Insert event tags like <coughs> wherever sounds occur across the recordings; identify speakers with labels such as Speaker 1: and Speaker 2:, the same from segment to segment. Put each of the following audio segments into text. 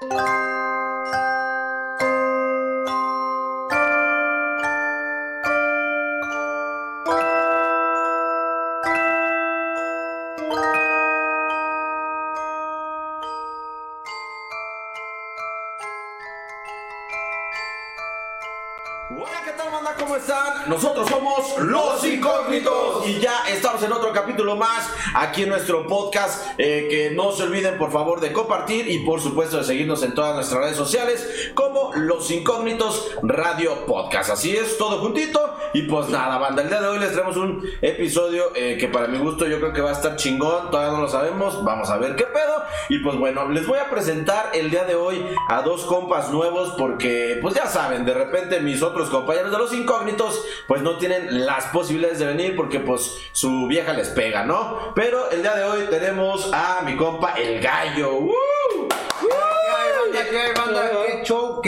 Speaker 1: Música Nosotros somos Los Incógnitos y ya estamos en otro capítulo más aquí en nuestro podcast. eh, que no se olviden, por favor, de compartir y, por supuesto, de seguirnos en todas nuestras redes sociales como Los Incógnitos Radio Podcast. Así es, todo juntito. Y pues nada, banda, el día de hoy les traemos un episodio eh, que para mi gusto yo creo que va a estar chingón. Todavía no lo sabemos, vamos a ver qué pedo. Y pues bueno, les voy a presentar el día de hoy a dos compas nuevos porque, pues ya saben, de repente mis otros compañeros de los incógnitos pues no tienen las posibilidades de venir porque pues su vieja les pega, ¿no? Pero el día de hoy tenemos a mi compa el gallo. ¡Uh!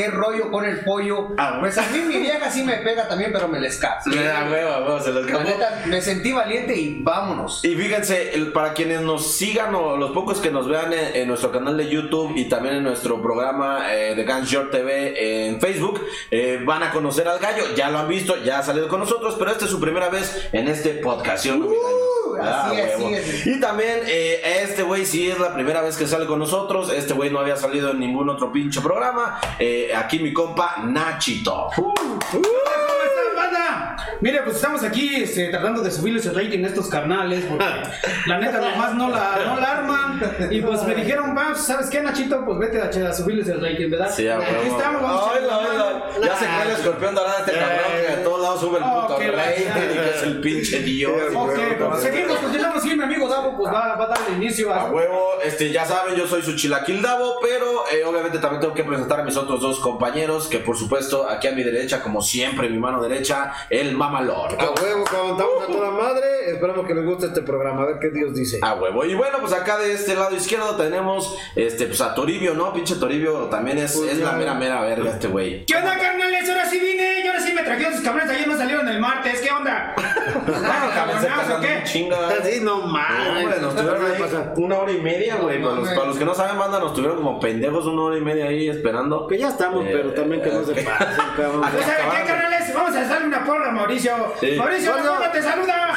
Speaker 2: ¿Qué rollo con el pollo?
Speaker 1: Ah,
Speaker 2: Pues a mí mi vieja sí me pega también, pero me les escapa. <laughs>
Speaker 1: Me da hueva, hueva, se les
Speaker 2: La
Speaker 1: escapó.
Speaker 2: neta, me sentí valiente y vámonos.
Speaker 1: Y fíjense, para quienes nos sigan o los pocos que nos vean en, en nuestro canal de YouTube y también en nuestro programa eh, de Guns Short TV en Facebook, eh, van a conocer al gallo. Ya lo han visto, ya ha salido con nosotros, pero esta es su primera vez en este podcast. ¿sí o no,
Speaker 2: Uh, es, así es.
Speaker 1: Y también eh, este güey sí es la primera vez que sale con nosotros. Este güey no había salido en ningún otro pinche programa. Eh, aquí mi compa Nachito.
Speaker 3: ¿Cómo están, banda? Mire, pues estamos aquí este, tratando de subirles el rating a estos carnales, porque <laughs> la neta nomás no la, no la arman. Y pues me dijeron, va, ¿sabes qué, Nachito? Pues vete a, a subirles el rating, ¿verdad?
Speaker 1: Sí, a
Speaker 3: aquí
Speaker 1: huevo.
Speaker 3: estamos, vamos a
Speaker 1: Ay,
Speaker 3: echarle la
Speaker 1: la,
Speaker 3: mano.
Speaker 1: la, Ya se fue el escorpión dorado este cabrón que a todos lados sube el
Speaker 3: Oh,
Speaker 1: puto
Speaker 3: la-
Speaker 1: y que es el pinche dios.
Speaker 3: Ok, pues seguimos, continuamos aquí, mi amigo Davo, pues va, va a darle inicio
Speaker 1: A
Speaker 3: a...
Speaker 1: huevo, este, ya saben, yo soy su chilaquil Davo, pero eh, obviamente también tengo que presentar a mis otros dos compañeros, que por supuesto, aquí a mi derecha, como siempre, mi mano derecha, el
Speaker 4: A huevo, cabrón, estamos a toda madre. Esperamos que les guste este programa, a ver qué Dios dice.
Speaker 1: A huevo. Y bueno, pues acá de este lado izquierdo tenemos este, pues a Toribio, ¿no? Pinche Toribio también es,
Speaker 4: Pues
Speaker 1: es la mera mera verga este güey.
Speaker 3: ¿Qué onda, carnales? Ahora sí vine, y ahora sí me trajeron sus cabrones, ayer no salieron el martes, ¿qué onda?
Speaker 1: Ah, cabrón, se
Speaker 3: ¿Cabronazo
Speaker 1: tardan
Speaker 3: o qué?
Speaker 1: un chingo.
Speaker 4: Así no mames.
Speaker 1: hombre, nos tuvieron
Speaker 4: ¿Qué
Speaker 1: ahí una hora y media, güey. Para los,
Speaker 2: mames.
Speaker 1: para los que no saben, banda, nos tuvieron como pendejos una hora y media ahí esperando.
Speaker 4: Que ya estamos,
Speaker 1: Eh,
Speaker 4: pero también que no se
Speaker 1: ok.
Speaker 4: pasen, cabrón.
Speaker 1: Ah,
Speaker 3: Pues, ¿saben qué, carnales? Vamos a darle una porra a Mauricio.
Speaker 1: Sí.
Speaker 3: Mauricio,
Speaker 4: Gordo.
Speaker 3: ¿cómo te saluda?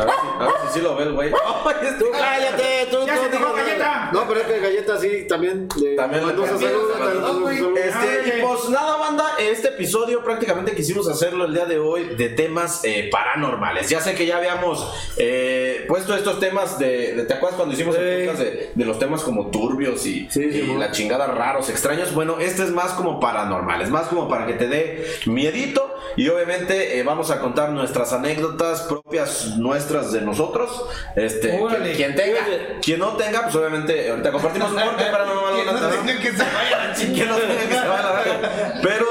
Speaker 1: A ver, si, a ver si sí lo ve el güey. <laughs> Ay, este-
Speaker 4: Tú cállate, tú
Speaker 3: Ya
Speaker 4: tú
Speaker 3: se te galleta.
Speaker 4: No, pero es que galleta sí también. Le,
Speaker 1: También le
Speaker 2: mandó, güey.
Speaker 1: Este, y pues nada, banda, este episodio prácticamente quisimos hacerlo el día de hoy de temas eh, paranormales. Ya sé que ya habíamos eh, puesto estos temas de, de- ¿Te acuerdas cuando hicimos el
Speaker 4: Sí.
Speaker 1: podcast de, de los temas como turbios y,
Speaker 4: Sí, sí,
Speaker 1: y la chingada raros, extraños? Bueno, este es más como paranormal, es más como para que te dé miedito y obviamente eh, vamos a contar nuestras anécdotas propias nuestras de nosotros. Este,
Speaker 3: Órale.
Speaker 1: quien, quien tenga, quien no tenga, pues obviamente ahorita compartimos un corte. <laughs>
Speaker 2: Que no
Speaker 1: ¿no?
Speaker 2: tengan que se vayan a
Speaker 1: Sí, <laughs> que no tenga que se vaya. Pero.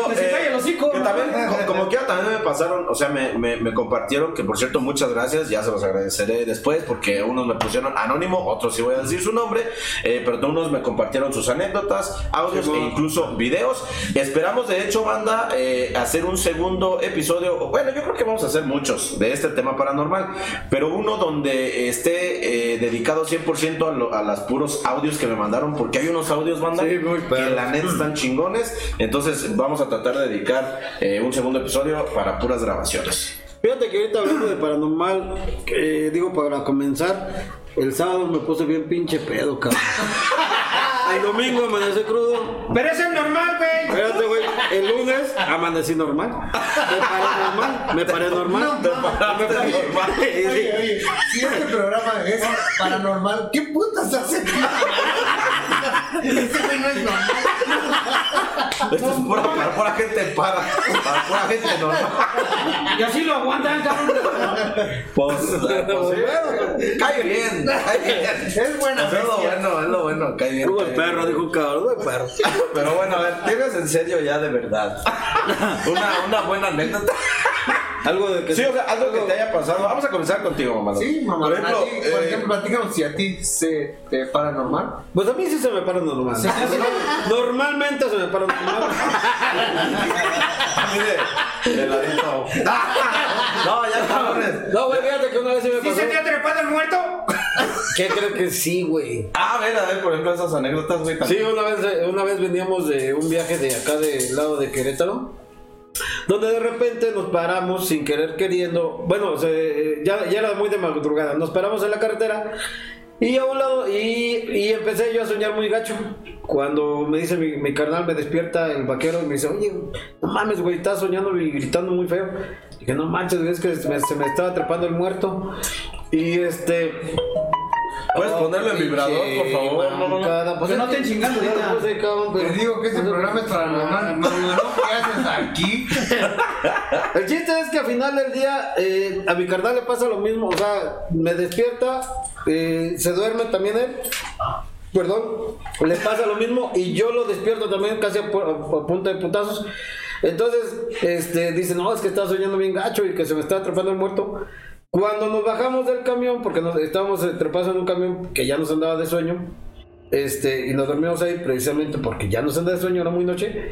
Speaker 1: También, <laughs> como, quiera, también me pasaron, o sea, me, me, me compartieron, que por cierto, muchas gracias, ya se los agradeceré después, porque unos me pusieron anónimo, otros sí voy a decir su nombre, eh, pero unos me compartieron sus anécdotas, audios e incluso videos. Esperamos, de hecho, banda, eh, hacer un segundo episodio, bueno, yo creo que vamos a hacer muchos de este tema paranormal, pero uno donde esté eh, dedicado 100% a, lo- a las puros audios que me mandaron, porque hay unos audios, banda,
Speaker 4: Sí, muy
Speaker 1: que la neta están chingones. Entonces vamos a tratar de dedicar eh, un segundo episodio para puras grabaciones.
Speaker 4: Fíjate que ahorita hablando de paranormal, eh, digo para comenzar, el sábado me puse bien pinche pedo, cabrón. El domingo amanecí crudo.
Speaker 3: Pero eso es normal, güey.
Speaker 4: Espérate, güey. El lunes amanecí normal. Me paré normal. Me paré normal. Me paré normal. <laughs>
Speaker 2: Oye, oye, si este programa es paranormal, ¿qué putas hace? Ese güey no es normal.
Speaker 1: Esto es pura, para pura gente para, para pura gente normal.
Speaker 3: Y así lo aguantan, cabrón.
Speaker 1: Pues, pues, sí, cae bien, cae bien.
Speaker 2: Es buena
Speaker 1: Pues es lo bueno, es lo bueno, cae bien.
Speaker 4: Hubo
Speaker 1: cae
Speaker 4: el perro, dijo un cabrón, hubo el perro.
Speaker 1: Pero bueno, a ver, tienes en serio ya de verdad. Una, una buena anécdota.
Speaker 4: Algo de que
Speaker 1: Sí, o sea, algo que te haya pasado. Vamos a comenzar contigo, mamá.
Speaker 2: Sí, mamá.
Speaker 1: Por ejemplo,
Speaker 2: a ti, por
Speaker 1: eh,
Speaker 2: ejemplo, platícanos si a ti se te paranormal.
Speaker 4: Pues a mí sí se me para normal.
Speaker 2: Sí, sí, sí.
Speaker 4: Normalmente se me para normal.
Speaker 1: mire, de ladito. <laughs> No, ya cabrones.
Speaker 4: No, güey, fíjate que una vez se me
Speaker 3: ¿Sí
Speaker 4: pasó.
Speaker 3: se te ha trepado el muerto?
Speaker 4: ¿Qué creo que sí, güey?
Speaker 1: Ah, a ver, a ver, por ejemplo, esas anécdotas, güey.
Speaker 4: Sí, una vez, una vez veníamos de un viaje de acá del lado de Querétaro. Donde de repente nos paramos sin querer queriendo. Bueno, se- ya, ya era muy de madrugada. Nos paramos en la carretera y a un lado. Y, y empecé yo a soñar muy gacho. Cuando me dice mi, mi carnal, me despierta el vaquero y me dice: Oye, no mames, güey, estás soñando y gritando muy feo. Dije: No manches, güey, es que se me, se me estaba atrapando el muerto. Y este.
Speaker 1: ¿Puedes ponerlo en vibrador, por favor? No, no, no.
Speaker 4: Cada-
Speaker 3: Pues no estén chingando
Speaker 4: pero-
Speaker 2: Te digo que este programa es paranormal. Mario, ¿no? ¿Qué haces aquí? <laughs>
Speaker 4: El chiste es que al final del día eh, a mi carnal le pasa lo mismo, o sea, me despierta, eh, se duerme también él, perdón, le pasa lo mismo y yo lo despierto también casi a, a punta de putazos. Entonces, este, dice, no, es que está soñando bien gacho y que se me está atrapando el muerto. Cuando nos bajamos del camión, porque nos, estábamos eh, trepados en un camión que ya nos andaba de sueño, este, y nos dormimos ahí precisamente porque ya nos andaba de sueño, era muy noche.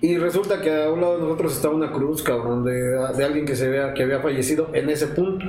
Speaker 4: Y resulta que a un lado de nosotros estaba una cruz, cabrón, de, de alguien que se vea que había fallecido en ese punto.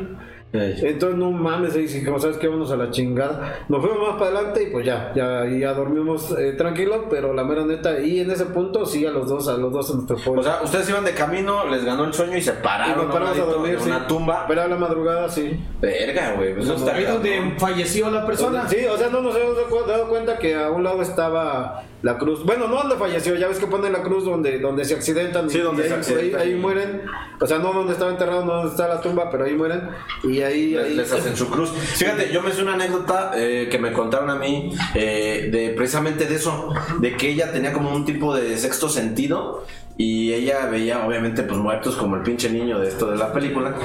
Speaker 4: Entonces, no mames, ahí como sabes que vamos a la chingada. Nos fuimos más para adelante y pues ya, ya, y ya dormimos eh, tranquilos, pero la mera neta, y en ese punto sí a los dos, a los dos se nos tocó.
Speaker 1: O sea, ustedes iban de camino, les ganó el sueño y se
Speaker 4: y
Speaker 1: pararon
Speaker 4: nos paramos a dormir,
Speaker 1: en
Speaker 4: sí.
Speaker 1: una tumba.
Speaker 4: Pero a la madrugada sí.
Speaker 1: Verga, güey. Pues está
Speaker 3: Ahí donde falleció la persona.
Speaker 4: Sí, o sea, no nos hemos dado cuenta que a un lado estaba la cruz. Bueno, no donde falleció, ya ves que ponen la cruz donde, donde se accidentan.
Speaker 1: Sí, donde
Speaker 4: y
Speaker 1: se
Speaker 4: ahí,
Speaker 1: accidentan.
Speaker 4: ahí- ahí mueren. O sea, no donde estaba enterrado, no donde está la tumba, pero ahí mueren. Y ahí.
Speaker 1: Les,
Speaker 4: ahí-
Speaker 1: les hacen su cruz. Fíjate, yo me sé una anécdota eh, que me contaron a mí eh, de precisamente de eso, de que ella tenía como un tipo de sexto sentido y ella veía obviamente pues muertos como el pinche niño de esto de la película.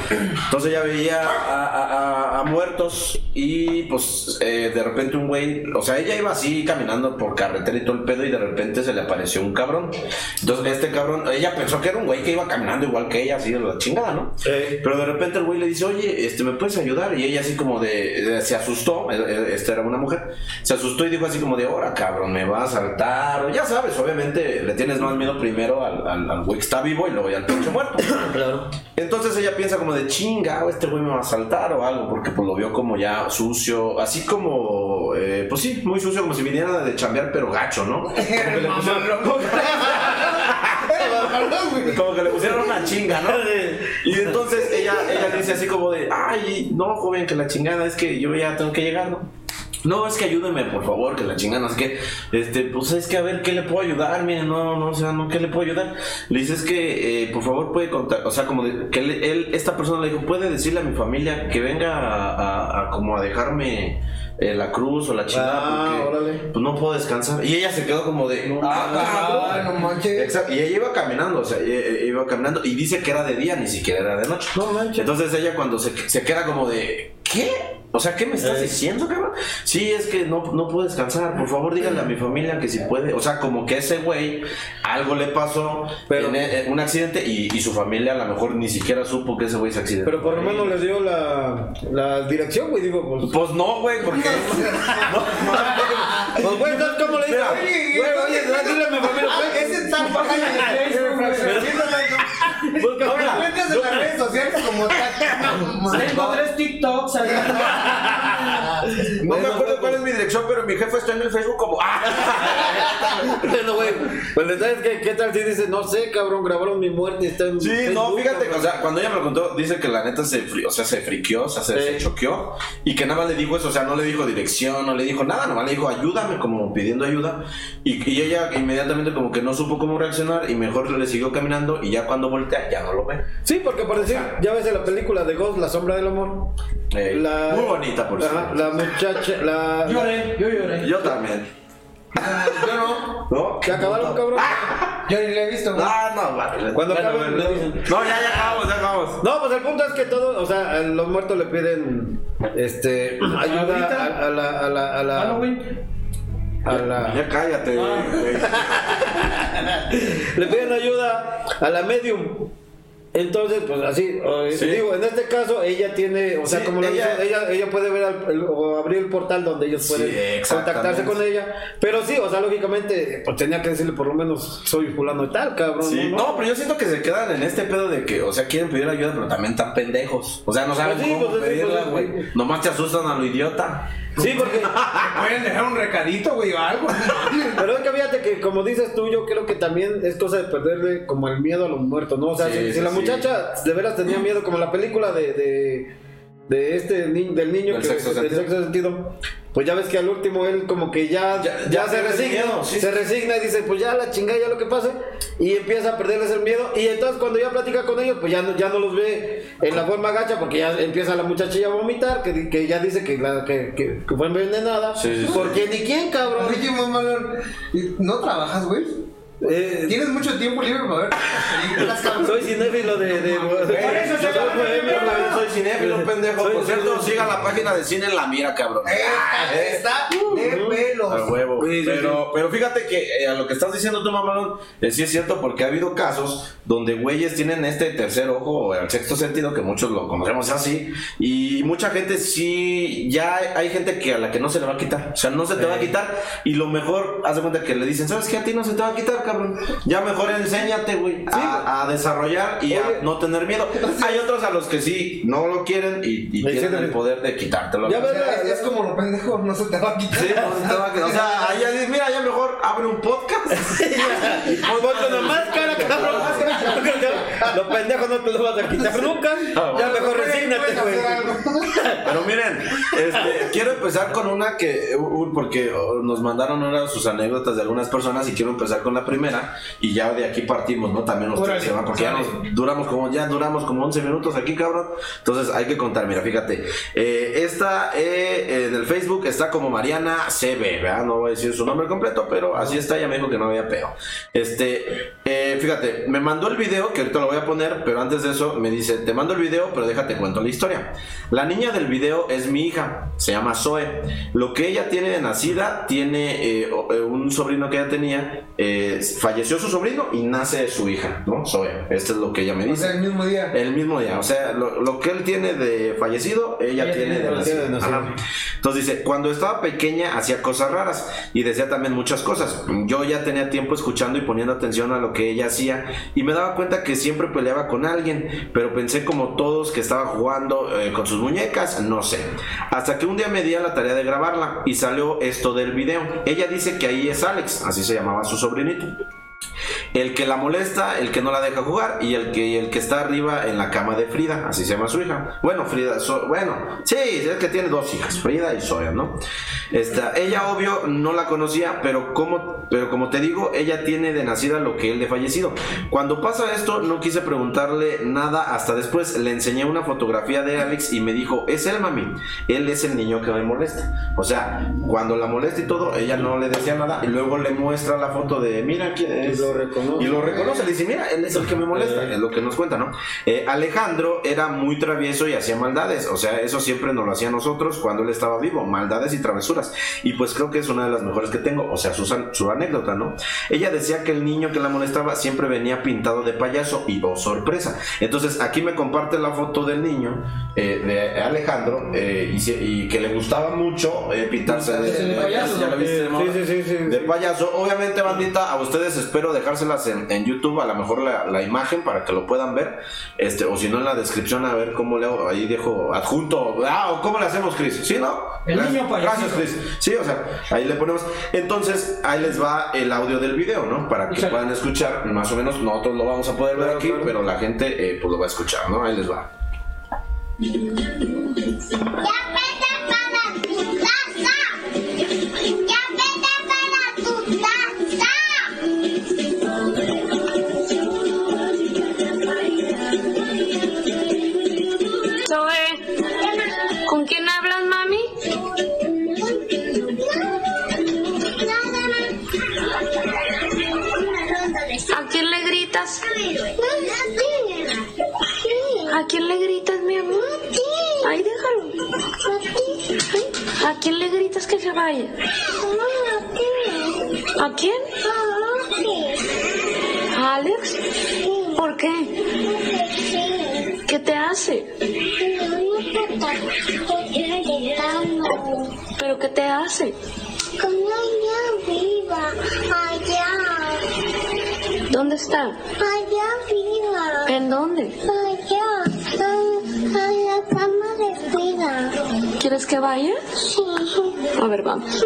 Speaker 1: Entonces ella veía a, a- a- a muertos y pues eh, de repente un güey, o sea, ella iba así caminando por carretera y todo el pedo y de repente se le apareció un cabrón. Entonces este cabrón, ella pensó que era un güey que iba caminando igual que ella, así de la chingada, ¿no?
Speaker 4: Eh,
Speaker 1: Pero de repente el güey le dice, oye, este, ¿me puedes ayudar? Y ella así como de, de- se asustó, eh, eh, esta era una mujer, se asustó y dijo así como de, ahora cabrón, me va a saltar. O ya sabes, obviamente le tienes más miedo primero al, al, al güey que está vivo y luego ya al pinche muerto. <coughs>
Speaker 4: claro.
Speaker 1: Entonces ella piensa como de chinga, o este güey me va a saltar o algo, porque pues lo vio como ya sucio, así como, eh, pues sí, muy sucio, como si viniera de chambear, pero gacho, ¿no? <laughs> Como que le pusieron- <laughs> como que le pusieron una chinga, ¿no? Y entonces ella, ella dice así como de, ay, no, joven, que la chingada es que yo ya tengo que llegar, ¿no? No, es que ayúdeme, por favor, que la chingada, no sé qué. Este, pues es que a ver, ¿qué le puedo ayudar? Mire, no, no, o sea, no, ¿qué le puedo ayudar? Le dice, es que, eh, por favor, puede contar, o sea, como de, que él, él- esta persona le dijo, puede decirle a mi familia que venga a, a- a como a dejarme eh, la cruz o la chingada,
Speaker 4: Ah,
Speaker 1: porque
Speaker 4: órale.
Speaker 1: pues no puedo descansar. Y ella se quedó como de, ah,
Speaker 2: Ah, no manches.
Speaker 1: Exacto, y ella iba caminando, o sea, iba caminando y dice que era de día, ni siquiera era de noche.
Speaker 4: No manches.
Speaker 1: Entonces ella cuando se, se queda como de, ¿qué? O sea, ¿qué me estás
Speaker 4: Eh.
Speaker 1: diciendo, cabrón? Sí, es que no, no puedo descansar, por favor díganle a mi familia que si puede. O sea, como que ese güey algo le pasó,
Speaker 4: Pero-
Speaker 1: en, en un accidente y, y su familia a lo mejor ni siquiera supo que ese güey se accidentó.
Speaker 4: Pero por lo menos les dio la, la dirección, güey. Digo, pues.
Speaker 1: Pues no, güey, porque... <laughs>
Speaker 4: Pues, güey, ¿sabes cómo le?
Speaker 1: Mira,
Speaker 4: Güey, oye, dile a mi familia, güey.
Speaker 2: Ese está <laughs> güey. <laughs>
Speaker 4: Busca-
Speaker 2: No me cuentes en las redes sociales como <laughs> tal.
Speaker 3: Tengo tres TikToks. <laughs>
Speaker 1: No me acuerdo cuál es mi dirección, pero mi jefe está en el Facebook como... ¡Ah!
Speaker 4: Bueno, güey, pues ¿sabes qué, qué tal si dices, no sé, cabrón, grabaron mi muerte está en
Speaker 1: Sí, no,
Speaker 4: Facebook,
Speaker 1: fíjate,
Speaker 4: cabrón"?
Speaker 1: o sea, cuando ella me lo contó, dice que la neta se, o sea, se friqueó, o sea, se,
Speaker 4: Sí.
Speaker 1: se choqueó y que nada más le dijo eso, o sea, no le dijo dirección, no le dijo nada, nomás le dijo ayúdame, como pidiendo ayuda. Y, y ella inmediatamente como que no supo cómo reaccionar y mejor le siguió caminando y ya cuando ya no lo ve.
Speaker 4: Sí, porque por decir, ya ves en la película de Ghost, La Sombra del Amor.
Speaker 1: Eh,
Speaker 4: La-
Speaker 1: Muy bonita, por cierto.
Speaker 4: La muchacha, la. <laughs>
Speaker 3: Lloré, yo lloré.
Speaker 1: Yo también.
Speaker 2: Yo no.
Speaker 1: ¿No?
Speaker 4: ¿Se acabaron, cabrón? <laughs>
Speaker 2: Yo ni lo he visto, güey.
Speaker 1: Ah, no, vale.
Speaker 4: Cuando
Speaker 1: Bueno,
Speaker 4: acaben,
Speaker 1: bueno. No, ya, ya acabamos, ya acabamos.
Speaker 4: No, pues el punto es que todo, o sea, a los muertos le piden este ayuda a, a la a la a la
Speaker 3: Halloween.
Speaker 4: a la
Speaker 1: Ya cállate, güey. <laughs> <laughs>
Speaker 4: le piden ayuda a la medium. Entonces, pues así,
Speaker 1: Sí.
Speaker 4: digo, en este caso ella tiene, o sea,
Speaker 1: Sí,
Speaker 4: como lo
Speaker 1: ella-
Speaker 4: dice, ella, ella puede ver al- el- o abrir el portal donde ellos pueden contactarse con ella. Pero sí, o sea, lógicamente, pues tenía que decirle por lo menos soy fulano y tal, cabrón.
Speaker 1: Sí,
Speaker 4: ¿no?
Speaker 1: no, pero yo siento que se quedan en este pedo de que, o sea, quieren pedir ayuda, pero también están pendejos. O sea, no saben
Speaker 4: Pues
Speaker 1: cómo
Speaker 4: pues sí,
Speaker 1: pedirla,
Speaker 4: pues
Speaker 1: güey. Nomás te asustan a lo idiota.
Speaker 4: Sí, porque <laughs>
Speaker 3: Pueden dejar un recadito, güey, o algo.
Speaker 4: Pero es que fíjate que, como dices tú, yo creo que también es cosa de perderle como el miedo a los muertos, ¿no? O sea,
Speaker 1: Sí,
Speaker 4: si, si la muchacha de veras tenía miedo, como la película de, de, de este ni- del niño
Speaker 1: Del
Speaker 4: que
Speaker 1: sexto
Speaker 4: del
Speaker 1: sentido.
Speaker 4: sexto sentido, pues ya ves que al último él como que ya,
Speaker 1: Ya-
Speaker 4: ya,
Speaker 1: ya
Speaker 4: se resigna,
Speaker 1: miedo, sí.
Speaker 4: se resigna y dice, pues ya la chingada, ya lo que pase, y empieza a perderles el miedo, y entonces cuando ya platica con ellos, pues ya no, ya no los ve en la forma gacha, porque ya empieza la muchachilla a vomitar, que, di- que ya dice que, la, que, que, que fue envenenada,
Speaker 1: Sí, sí, sí.
Speaker 4: porque ni quién, cabrón.
Speaker 2: Oye, mamalón, ¿no trabajas, güey?
Speaker 4: Eh,
Speaker 2: ¿Tienes mucho tiempo libre para ver películas, <laughs> cabrón?
Speaker 4: Soy cinéfilo de. de,
Speaker 3: Por eso se
Speaker 4: soy bohemio.
Speaker 1: Soy cinéfilo, pendejo.
Speaker 4: Soy-
Speaker 1: Por cierto, sigan la página de Cine en la Mira, cabrón.
Speaker 2: Eh, Está de pelos.
Speaker 1: A huevo.
Speaker 4: Sí, sí,
Speaker 1: pero, pero fíjate que eh, a lo que estás diciendo tú, mamalón, eh, sí es cierto porque ha habido casos donde güeyes tienen este tercer ojo o el sexto sentido, que muchos lo conocemos así, y mucha gente sí, ya hay, hay gente que a la que no se le va a quitar, o sea, no se te va a quitar, y lo mejor, haz de cuenta que le dicen, ¿sabes qué? A ti no se te va a quitar, cabrón. Ya mejor enséñate, güey, a, a desarrollar y a no tener miedo. Hay otros a los que sí, no lo quieren y, y tienen
Speaker 4: sí,
Speaker 1: el poder de quitártelo.
Speaker 4: Ya ves,
Speaker 2: es, es como lo pendejo, no se te va a quitar.
Speaker 1: te va a quedar- o sea, ahí ya dices, mira, ya mejor abre un podcast.
Speaker 4: Ponte una máscara, cabrón. Los pendejos no te los vas a quitar nunca. Ya mejor resígnate, güey.
Speaker 1: Pero miren, este, quiero empezar con una que, uh, porque nos mandaron ahora sus anécdotas de algunas personas y quiero empezar con la primera y ya de aquí partimos, ¿no? También se van, porque ya nos duramos como, ya duramos como 11 minutos aquí, cabrón. Entonces hay que contar, mira, fíjate. Eh, esta eh, en el Facebook está como Mariana CB, ¿verdad? No voy a decir su nombre completo, pero así está, ya me dijo que no había pedo. Este, eh, fíjate, me mandó el video, que ahorita lo voy a poner, pero antes de eso me dice, te mando el video, pero déjate cuento la historia. La niña del video es mi hija, se llama Zoe. Lo que ella tiene de nacida, tiene eh, o- eh, un sobrino que ella tenía, eh, falleció su sobrino y nace su hija, ¿no? Zoe. Esto es lo que ella me
Speaker 2: O
Speaker 1: dice.
Speaker 2: sea, el mismo día.
Speaker 1: El mismo día, o sea, lo, lo que él tiene de fallecido, ella,
Speaker 3: Ella
Speaker 1: tiene,
Speaker 3: tiene
Speaker 1: de
Speaker 3: de
Speaker 1: nacido.
Speaker 4: nacido.
Speaker 1: Ajá. Entonces dice, cuando estaba pequeña hacía cosas raras y decía también muchas cosas. Yo ya tenía tiempo escuchando y poniendo atención a lo que ella hacía y me daba cuenta que siempre peleaba con alguien, pero pensé como todos que estaba jugando eh, con sus muñecas, no sé. Hasta que un día me di a la tarea de grabarla y salió esto del video. Ella dice que ahí es Alex, así se llamaba su sobrinito. El que la molesta, el que no la deja jugar y el que, el que está arriba en la cama de Frida, así se llama su hija. Bueno, Frida, bueno, sí, es que tiene dos hijas, Frida y Zoya, ¿no? Ella obvio no la conocía, pero como, pero como te digo, ella tiene de nacida lo que él de fallecido. Cuando pasa esto, no quise preguntarle nada hasta después. Le enseñé una fotografía de Alex y me dijo, es él, mami. Él es el niño que me molesta. O sea, cuando la molesta y todo, ella no le decía nada y luego le muestra la foto de, mira quién es.
Speaker 4: Lo reconoce.
Speaker 1: Y lo reconoce, le dice, mira, él es el que me molesta, es lo que nos cuenta, ¿no? Eh, Alejandro era muy travieso y hacía maldades, o sea, eso siempre nos lo hacía a nosotros cuando él estaba vivo, maldades y travesuras. Y pues creo que es una de las mejores que tengo, o sea, su, san- su anécdota, ¿no? Ella decía que el niño que la molestaba siempre venía pintado de payaso y, oh, sorpresa. Entonces, aquí me comparte la foto del niño, eh, de Alejandro, eh, y, que le gustaba mucho eh, pintarse de, payaso.
Speaker 3: payaso.
Speaker 1: ¿Ya lo viste,
Speaker 4: Sí,
Speaker 1: Mora?
Speaker 4: sí, sí, sí.
Speaker 1: de payaso. Obviamente, bandita, a ustedes espero en, en YouTube, a lo mejor la, la imagen para que lo puedan ver. Este, o si no en la descripción, a ver cómo le hago. Ahí dejo adjunto. Ah, o cómo le hacemos, Chris. ¿Sí, no?
Speaker 3: El
Speaker 1: Gracias-
Speaker 3: niño.
Speaker 1: Gracias, Chris. Sí, o sea, ahí le ponemos. Entonces, ahí les va el audio del video, ¿no? Para que puedan escuchar. Más o menos, nosotros lo vamos a poder ver
Speaker 4: Claro,
Speaker 1: aquí,
Speaker 4: claro.
Speaker 1: pero la gente, eh, pues lo va a escuchar, ¿no? Ahí les va.
Speaker 5: Ya
Speaker 6: ¿A quién le gritas que se vaya? ¿A quién? ¿A Alex? ¿Por ¿Por qué? ¿Qué te hace?
Speaker 5: No me importa. Estoy gritando.
Speaker 6: ¿Pero qué te hace?
Speaker 5: Con ella viva. Allá.
Speaker 6: ¿Dónde está?
Speaker 5: Allá viva.
Speaker 6: ¿En dónde?
Speaker 5: Allá. En, en la cama de Frida.
Speaker 6: ¿Quieres que vaya?
Speaker 5: Sí.
Speaker 6: A ver, vamos.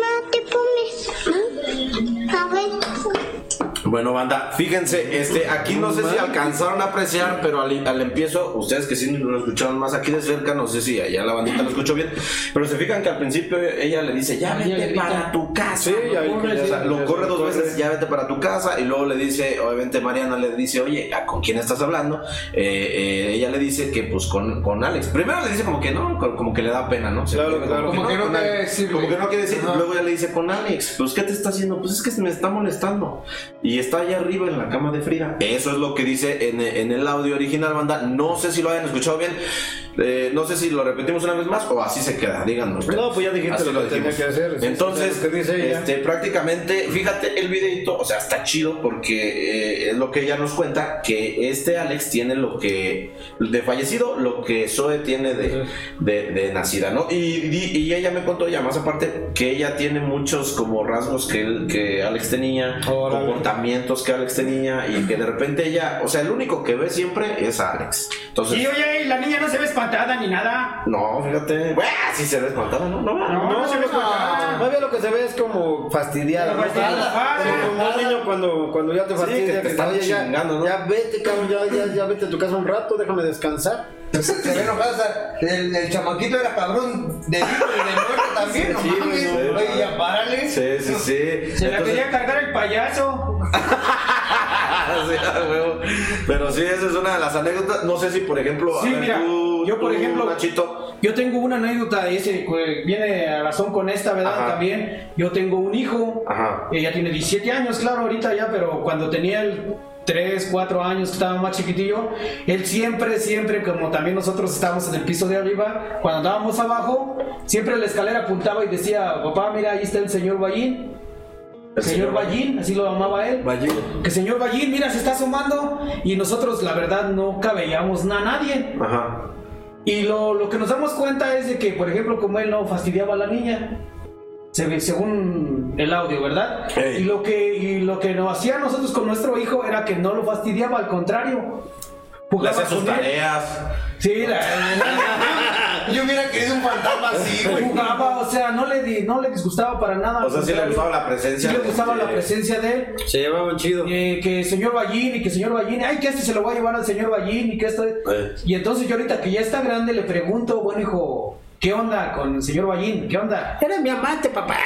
Speaker 1: Bueno, banda, fíjense, este, aquí no sé si alcanzaron a apreciar, pero al, al empiezo, ustedes que sí lo escucharon más aquí de cerca, no sé si allá la bandita lo escuchó bien, pero se fijan que al principio ella le dice, ya vete para tu casa.
Speaker 4: Sí, ya que
Speaker 1: corre,
Speaker 4: sí,
Speaker 1: lo corre
Speaker 4: se
Speaker 1: dos
Speaker 4: corre.
Speaker 1: veces, ya vete para tu casa, y luego le dice, obviamente Mariana le dice, oye, ¿a ¿con quién estás hablando? Eh, eh, ella le dice que pues con, con Alex. Primero le dice como que no, co- como que le da pena, ¿no? Se
Speaker 4: Claro, claro.
Speaker 2: Como que no quiere decirle.
Speaker 1: Como que no quiere decir, luego ya le dice con Alex, pues ¿qué te está haciendo? Pues es que me está molestando. Y está allá arriba en la cama de Frida. Eso es lo que dice en, en el audio original, banda. No sé si lo hayan escuchado bien. Eh, no sé si lo repetimos una vez más o así se queda, díganos.
Speaker 4: No, pues ya dijiste
Speaker 1: Así
Speaker 4: lo que tenía que hacer, sí,
Speaker 1: Entonces,
Speaker 4: sí, lo dice
Speaker 1: este, prácticamente, fíjate el videito, o sea, está chido porque eh, es lo que ella nos cuenta, que este Alex tiene lo que, de fallecido, lo que Zoe tiene de, de, de nacida, ¿no? Y, y- y ella me contó ya más aparte que ella tiene muchos como rasgos que, él- que Alex tenía,
Speaker 4: Órale.
Speaker 1: comportamientos que Alex tenía y que de repente ella, o sea, el único que ve siempre es a Alex. Entonces,
Speaker 3: Y oye, la niña no se ve espantada ni nada.
Speaker 1: no, fíjate, bueno, sí se ve espantada, ¿no? No,
Speaker 3: No, no se ve espantada.
Speaker 4: Más bien lo que se ve es como fastidiada. ¿no?
Speaker 3: Fastidiada.
Speaker 4: Como, un niño cuando, cuando ya te
Speaker 1: Sí,
Speaker 4: fastidia,
Speaker 1: que te
Speaker 4: que,
Speaker 1: están
Speaker 4: oye, ya,
Speaker 1: chingando, ¿no?
Speaker 4: ya vete, cabrón, ya, ya, ya vete a tu casa un rato, déjame descansar.
Speaker 2: Se, ve sea, el, el chamaquito era cabrón de vivo y de muerto también, no
Speaker 4: Sí,
Speaker 2: mames.
Speaker 4: güey,
Speaker 2: ya párale.
Speaker 1: Sí, sí, sí.
Speaker 3: Se la quería cargar el payaso. <laughs> <laughs>
Speaker 1: Pero sí, esa es una de las anécdotas. No sé si, por ejemplo,
Speaker 3: Sí,
Speaker 1: ver,
Speaker 3: mira,
Speaker 1: tú-
Speaker 3: yo por
Speaker 1: tú,
Speaker 3: ejemplo,
Speaker 1: Nachito.
Speaker 3: yo tengo una anécdota, ese que viene a razón con esta, ¿verdad?
Speaker 1: Ajá.
Speaker 3: También, yo tengo un hijo,
Speaker 1: Ajá.
Speaker 3: ella tiene 17 años, claro, ahorita ya, pero cuando tenía el 3, 4 años, estaba más chiquitillo, él siempre, siempre, como también nosotros estábamos en el piso de arriba, cuando andábamos abajo, siempre la escalera apuntaba y decía, papá, mira, ahí está el señor Ballín. El señor Ballín, así lo llamaba él. Que señor Ballín, mira, se está asomando. Y nosotros, la verdad, nunca veíamos a nadie.
Speaker 1: Ajá.
Speaker 3: Y lo, lo que nos damos cuenta es de que, por ejemplo, como él no fastidiaba a la niña, se ve- según el audio, ¿verdad? Y lo que y lo que nos hacía nosotros con nuestro hijo era que no lo fastidiaba, al contrario.
Speaker 1: Le
Speaker 3: Jugaba
Speaker 1: hacía sus tareas.
Speaker 3: Sí, la- <laughs>
Speaker 2: Yo hubiera querido un fantasma así, güey.
Speaker 3: jugaba, o sea, no le, di- no le disgustaba para nada.
Speaker 1: O sea, sí le gustaba la presencia
Speaker 3: Sí le gustaba la presencia de él.
Speaker 4: Se llevaban chido.
Speaker 3: Eh, que señor Ballín y que señor Ballín, ay, que este se lo voy a llevar al señor Ballín y que esto.
Speaker 1: Eh.
Speaker 3: Y entonces yo ahorita que ya está grande le pregunto, bueno hijo, ¿qué onda con el señor Ballín? ¿Qué onda?
Speaker 4: Era mi amante, papá.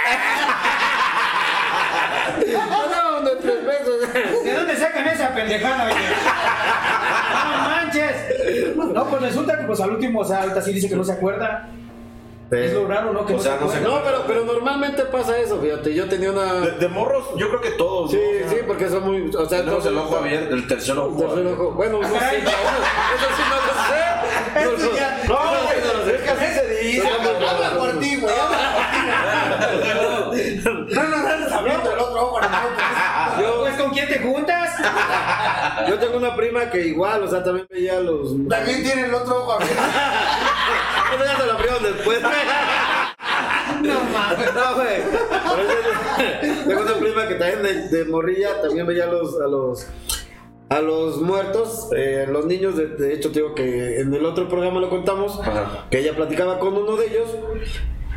Speaker 4: no, de tres pesos.
Speaker 3: ¿De dónde sacan esa pendejada? oye? No. No, pues resulta que pues al último, o sea, ahorita sí dice que no se acuerda. Es lo raro, ¿no? Que
Speaker 1: O
Speaker 3: no
Speaker 1: sea,
Speaker 3: se
Speaker 1: no se.
Speaker 4: No, pero, pero normalmente pasa eso, fíjate. Yo tenía una.
Speaker 1: De, de morros, yo creo que todos.
Speaker 4: Sí,
Speaker 1: ¿no?
Speaker 4: Sí, porque son muy. O sea, todos-
Speaker 1: el ojo abierto, el tercer ojo.
Speaker 4: El tercer ojo. Bueno, no sé. No, Eso sí no lo sé. No, no, no,
Speaker 1: No,
Speaker 4: no
Speaker 1: es que así se dice.
Speaker 2: Habla por ti, güey. ti. No nos andes hablando del otro ojo, no,
Speaker 3: pues, ¿con quién te juntas? <laughs>
Speaker 4: Yo tengo una prima que igual, o sea, también veía los.
Speaker 2: También tiene el otro ojo abierto. <laughs>
Speaker 4: Eso ya se lo abrieron después.
Speaker 3: No mames.
Speaker 4: No, güey. Por eso <laughs> Tengo una prima que también de, de morrilla también veía a los, a los, a los muertos, eh, los niños. De, de hecho, te digo que en el otro programa lo contamos,
Speaker 1: Ajá.
Speaker 4: que ella platicaba con uno de ellos.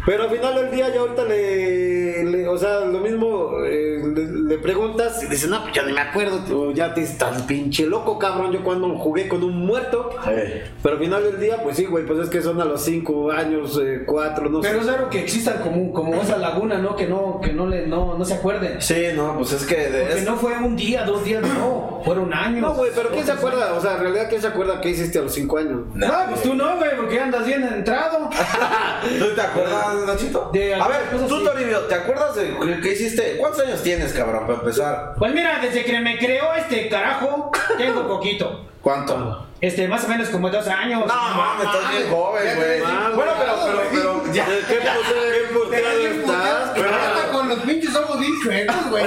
Speaker 4: Pero al final del día, ya ahorita le, le- o sea, lo mismo, eh, le, le preguntas y dice, no, pues yo ni me acuerdo, tío, ya te estás pinche loco, cabrón, yo cuando jugué con un muerto.
Speaker 1: Eh.
Speaker 4: Pero al final del día, pues sí, güey, pues es que son a los 5 años, 4, no
Speaker 3: Pero
Speaker 4: sé.
Speaker 3: es raro que existan como, como esa laguna, ¿no? Que no, que no le, no, no se acuerden.
Speaker 1: Sí, no, pues es que. de-
Speaker 3: Porque
Speaker 1: es-
Speaker 3: no fue un día, dos días, no. Fueron años.
Speaker 4: No, güey, pero ¿quién se acuerda? O sea, en realidad, ¿quién se acuerda qué hiciste a los 5 años?
Speaker 3: No, pues tú no, güey, porque andas bien entrado. <laughs>
Speaker 1: ¿Tú te acuerdas, Nachito?
Speaker 3: De
Speaker 1: a ver, tú,
Speaker 3: sí.
Speaker 1: Toribio, ¿te acuerdas de qué- qué hiciste? ¿Cuántos años tienes, cabrón, para empezar?
Speaker 3: Pues mira, desde que me creó este carajo, tengo poquito.
Speaker 1: ¿Cuánto?
Speaker 3: Este, más o menos como dos años.
Speaker 1: No, mames, estás bien joven, güey. Bueno, pero, pero, pero, ya.
Speaker 4: ¿Qué puteado estás?
Speaker 2: Pero con los pinches ojos bien chuecos, güey.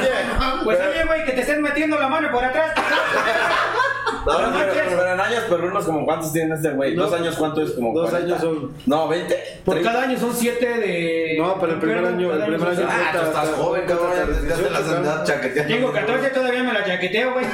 Speaker 3: Pues oye, güey, que te estén metiendo la mano por atrás. <laughs>
Speaker 1: No, No, pero, pero, pero en años perrunos, como cuántos tiene este güey?
Speaker 4: No.
Speaker 1: ¿Dos años cuánto es? Como
Speaker 4: Dos
Speaker 1: 40?
Speaker 4: años son-
Speaker 1: No, 20.
Speaker 3: Por
Speaker 1: 30.
Speaker 3: cada año son siete de.
Speaker 4: No, pero el primer año- el primer año-
Speaker 3: siete.
Speaker 1: Ah, tú estás joven, cabrón. Ya te las andas chaqueteando.
Speaker 3: Tengo 14, todavía me la chaqueteo, güey.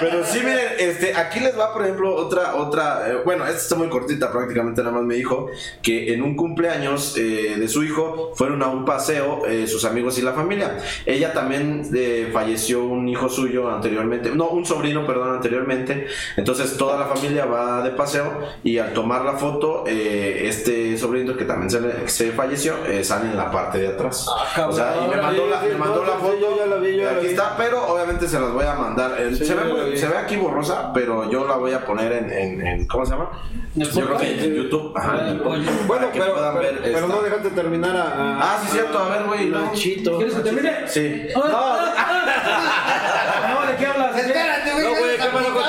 Speaker 1: Pero sí, miren, este, aquí les va, por ejemplo, otra, otra, eh, bueno, esta está muy cortita, prácticamente nada más me dijo que en un cumpleaños eh, de su hijo fueron a un paseo eh, sus amigos y la familia. Ella también eh, falleció un hijo suyo anteriormente, no, un sobrino, perdón, anteriormente. Entonces toda la familia va de paseo y al tomar la foto, eh, este sobrino que también se, le- se falleció, eh, sale en la parte de atrás. o sea, y me mandó la, me mandó la foto.
Speaker 4: yo ya la vi, yo ya la
Speaker 1: aquí
Speaker 4: vi.
Speaker 1: está, pero obviamente se las voy a mandar. Eh,
Speaker 4: Sí,
Speaker 1: se, ve se aquí borrosa, pero yo la voy a poner en, en, en- ¿cómo se llama? Yo creo que
Speaker 3: Spotify.
Speaker 1: en YouTube. Ajá, en YouTube.
Speaker 3: Oye.
Speaker 4: Bueno, pero,
Speaker 1: puedan
Speaker 4: pero,
Speaker 1: ver
Speaker 4: pero no dejaste terminar a. a-
Speaker 1: Ah, sí, cierto. A ver, güey.
Speaker 4: Nachito.
Speaker 3: ¿Quieres que termine?
Speaker 1: Sí.
Speaker 3: No, ¿de qué hablas? ¿De qué?
Speaker 2: Espérate, güey.
Speaker 4: No, güey,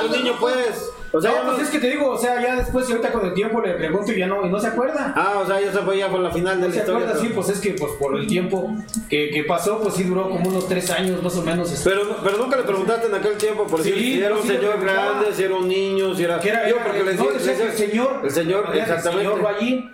Speaker 4: ¿qué pasa con tu niño, pues? O sea,
Speaker 3: no, pues
Speaker 4: no-
Speaker 3: es que te digo, o sea, ya después, ahorita con el tiempo le pregunto y ya no, y no se acuerda.
Speaker 4: Ah, o sea, ya se fue ya por la final de
Speaker 3: No
Speaker 4: la
Speaker 3: se
Speaker 4: historia.
Speaker 3: acuerda, sí, pues es que pues por el tiempo que, que pasó, pues sí duró como unos tres años más o menos. este,
Speaker 4: Pero, pero nunca le preguntaste en aquel tiempo por
Speaker 3: Sí,
Speaker 4: si, era un
Speaker 3: sí
Speaker 4: señor grande, si era un niño, si era.
Speaker 3: que era, era-
Speaker 4: porque le
Speaker 3: no,
Speaker 4: decía-
Speaker 3: decía que el señor,
Speaker 4: El señor,
Speaker 3: Era
Speaker 4: exactamente.
Speaker 3: El señor Ballín.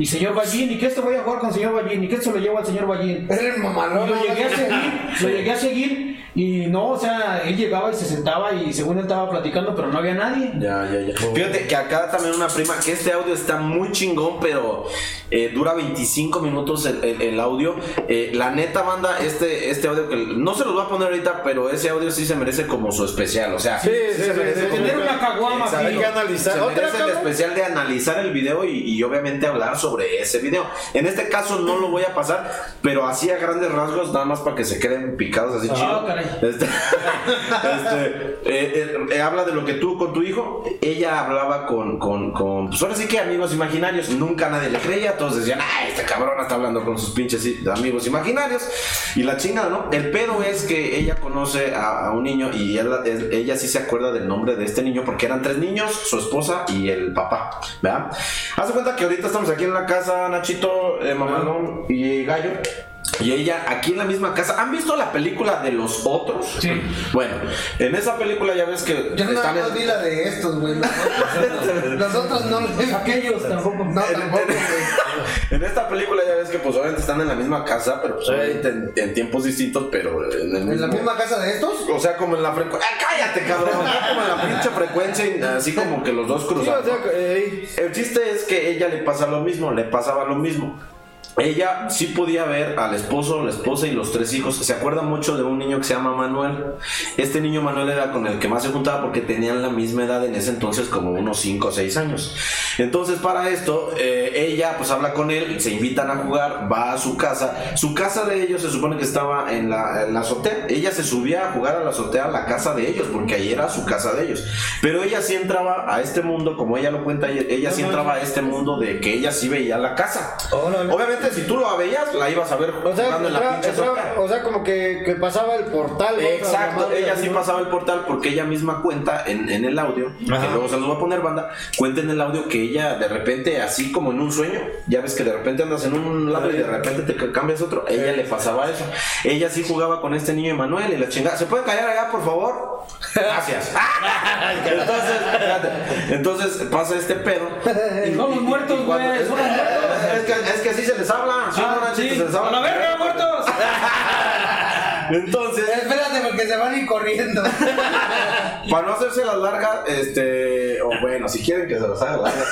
Speaker 3: Y señor Ballín, ¿y qué esto voy a jugar con el señor Ballín? ¿Y qué esto lo llevo al señor Ballín?
Speaker 2: Eres
Speaker 3: Y
Speaker 2: mamalón.
Speaker 3: lo llegué a seguir, lo llegué a seguir y no, o sea, él llegaba y se sentaba y según él estaba platicando, pero no había nadie.
Speaker 1: Ya, ya, ya. Fíjate que acá también una prima, que este audio está muy chingón, pero eh, dura 25 minutos el, el- el audio. Eh, la neta, banda, este, este audio que no se los voy a poner ahorita, pero ese audio sí se merece como su especial. O sea,
Speaker 4: Sí, sí,
Speaker 1: se
Speaker 4: sí,
Speaker 1: merece
Speaker 4: sí,
Speaker 3: Tener una caguama.
Speaker 4: Hay que analizar.
Speaker 1: Se
Speaker 4: ¿Otra,
Speaker 1: merece el
Speaker 4: cabrón?
Speaker 1: especial de analizar el video y, y obviamente hablar sobre ese video. En este caso no lo voy a pasar, pero así a grandes rasgos, nada más para que se queden picados así
Speaker 3: Ah,
Speaker 1: chido.
Speaker 3: caray.
Speaker 1: Este, <laughs> este, eh, eh, eh, habla de lo que tuvo con tu hijo. Ella hablaba con, con, pues ahora sí que amigos imaginarios. Nunca nadie le creía. Todos decían, ay, este cabrón está hablando con sus pinches amigos imaginarios. Y la chingada, ¿no? El pedo es que ella conoce a, un niño y ella, él- ella sí se acuerda del nombre de este niño porque eran tres niños, su esposa y el papá, ¿verdad? Haz de cuenta que ahorita estamos aquí en la casa, Nachito, eh, Mamalón y Gallo. Y ella aquí en la misma casa. ¿Han visto la película de los otros?
Speaker 3: Sí.
Speaker 1: Bueno, en esa película ya ves que
Speaker 2: Yo
Speaker 1: están
Speaker 2: más
Speaker 1: en-
Speaker 2: vi la de estos, güey. <laughs> Los otros no.
Speaker 3: Aquellos tampoco.
Speaker 2: No, tampoco. <laughs>
Speaker 1: En esta película ya ves que pues obviamente están en la misma casa, pero pues obviamente en, en tiempos distintos, pero en el
Speaker 2: ¿En la
Speaker 1: mismo-
Speaker 2: misma casa de estos?
Speaker 1: O sea, como en la frecuencia. ¡Ah, cállate, cabrón! como en la pinche frecuencia, y así como que los dos
Speaker 4: Sí,
Speaker 1: cruzados.
Speaker 4: o sea, eh,
Speaker 1: El chiste es que ella le pasa lo mismo, le pasaba lo mismo. Ella sí podía ver al esposo, la esposa y los tres hijos. Se acuerda mucho de un niño que se llama Manuel. Este niño Manuel era con el que más se juntaba porque tenían la misma edad en ese entonces, como unos 5 o 6 años. Entonces, para esto, eh, ella pues habla con él, se invitan a jugar, va a su casa. Su casa de ellos se supone que estaba en la, en la azotea. Ella se subía a jugar a la azotea a la casa de ellos, porque ahí era su casa de ellos. Pero ella sí entraba a este mundo, como ella lo cuenta, ella, ella sí entraba a este mundo de que ella sí veía la casa. Obviamente, si tú la veías, la ibas a ver
Speaker 4: o sea,
Speaker 1: jugando en la pinche
Speaker 4: o sea, como que, que pasaba el portal.
Speaker 1: Exacto, ella sí pasaba el portal porque ella misma cuenta en, en el audio, que luego se los voy a poner banda, cuenta en el audio que ella de repente, así como en un sueño, ya ves que de repente andas en un lado y de repente te ca- cambias otro, ella le pasaba eso. Ella sí jugaba con este niño Emanuel y la chingada. ¿Se puede callar allá, por favor? <laughs> Gracias. <laughs> entonces. Entonces pasa este pedo. <laughs> Y-
Speaker 3: Son los muertos, güey, <laughs>
Speaker 1: es,
Speaker 3: son
Speaker 1: que, es que así se les habla. ¿sí,
Speaker 3: Ah, sí.
Speaker 1: Se les habla.
Speaker 3: ¡A la verga, muertos! <laughs>
Speaker 1: Entonces,
Speaker 2: Espérate porque se van a ir corriendo.
Speaker 1: Para no hacerse las largas, este. O bueno, si quieren que se las haga largas.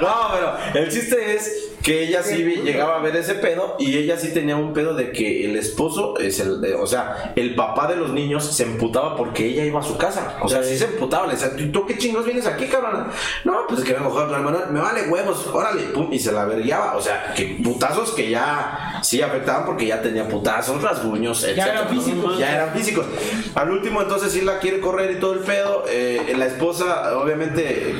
Speaker 1: No, pero el chiste es que ella sí llegaba a ver ese pedo y ella sí tenía un pedo de que el esposo es el. de- o sea, el papá de los niños se emputaba porque ella iba a su casa. O sea, sí se emputaba. Le decía, ¿tú, tú qué chingos vienes aquí, cabrón? No, pues es que vengo a jugar con el Manuel. Me vale huevos, órale, pum, y se la verguiaba. O sea, que putazos que ya sí afectaban porque ya tenía putazos, rasguños, etc.
Speaker 3: eran físicos.
Speaker 1: Ya eran físicos. Al último, entonces sí la quiere correr y todo el pedo. Eh, la esposa, obviamente,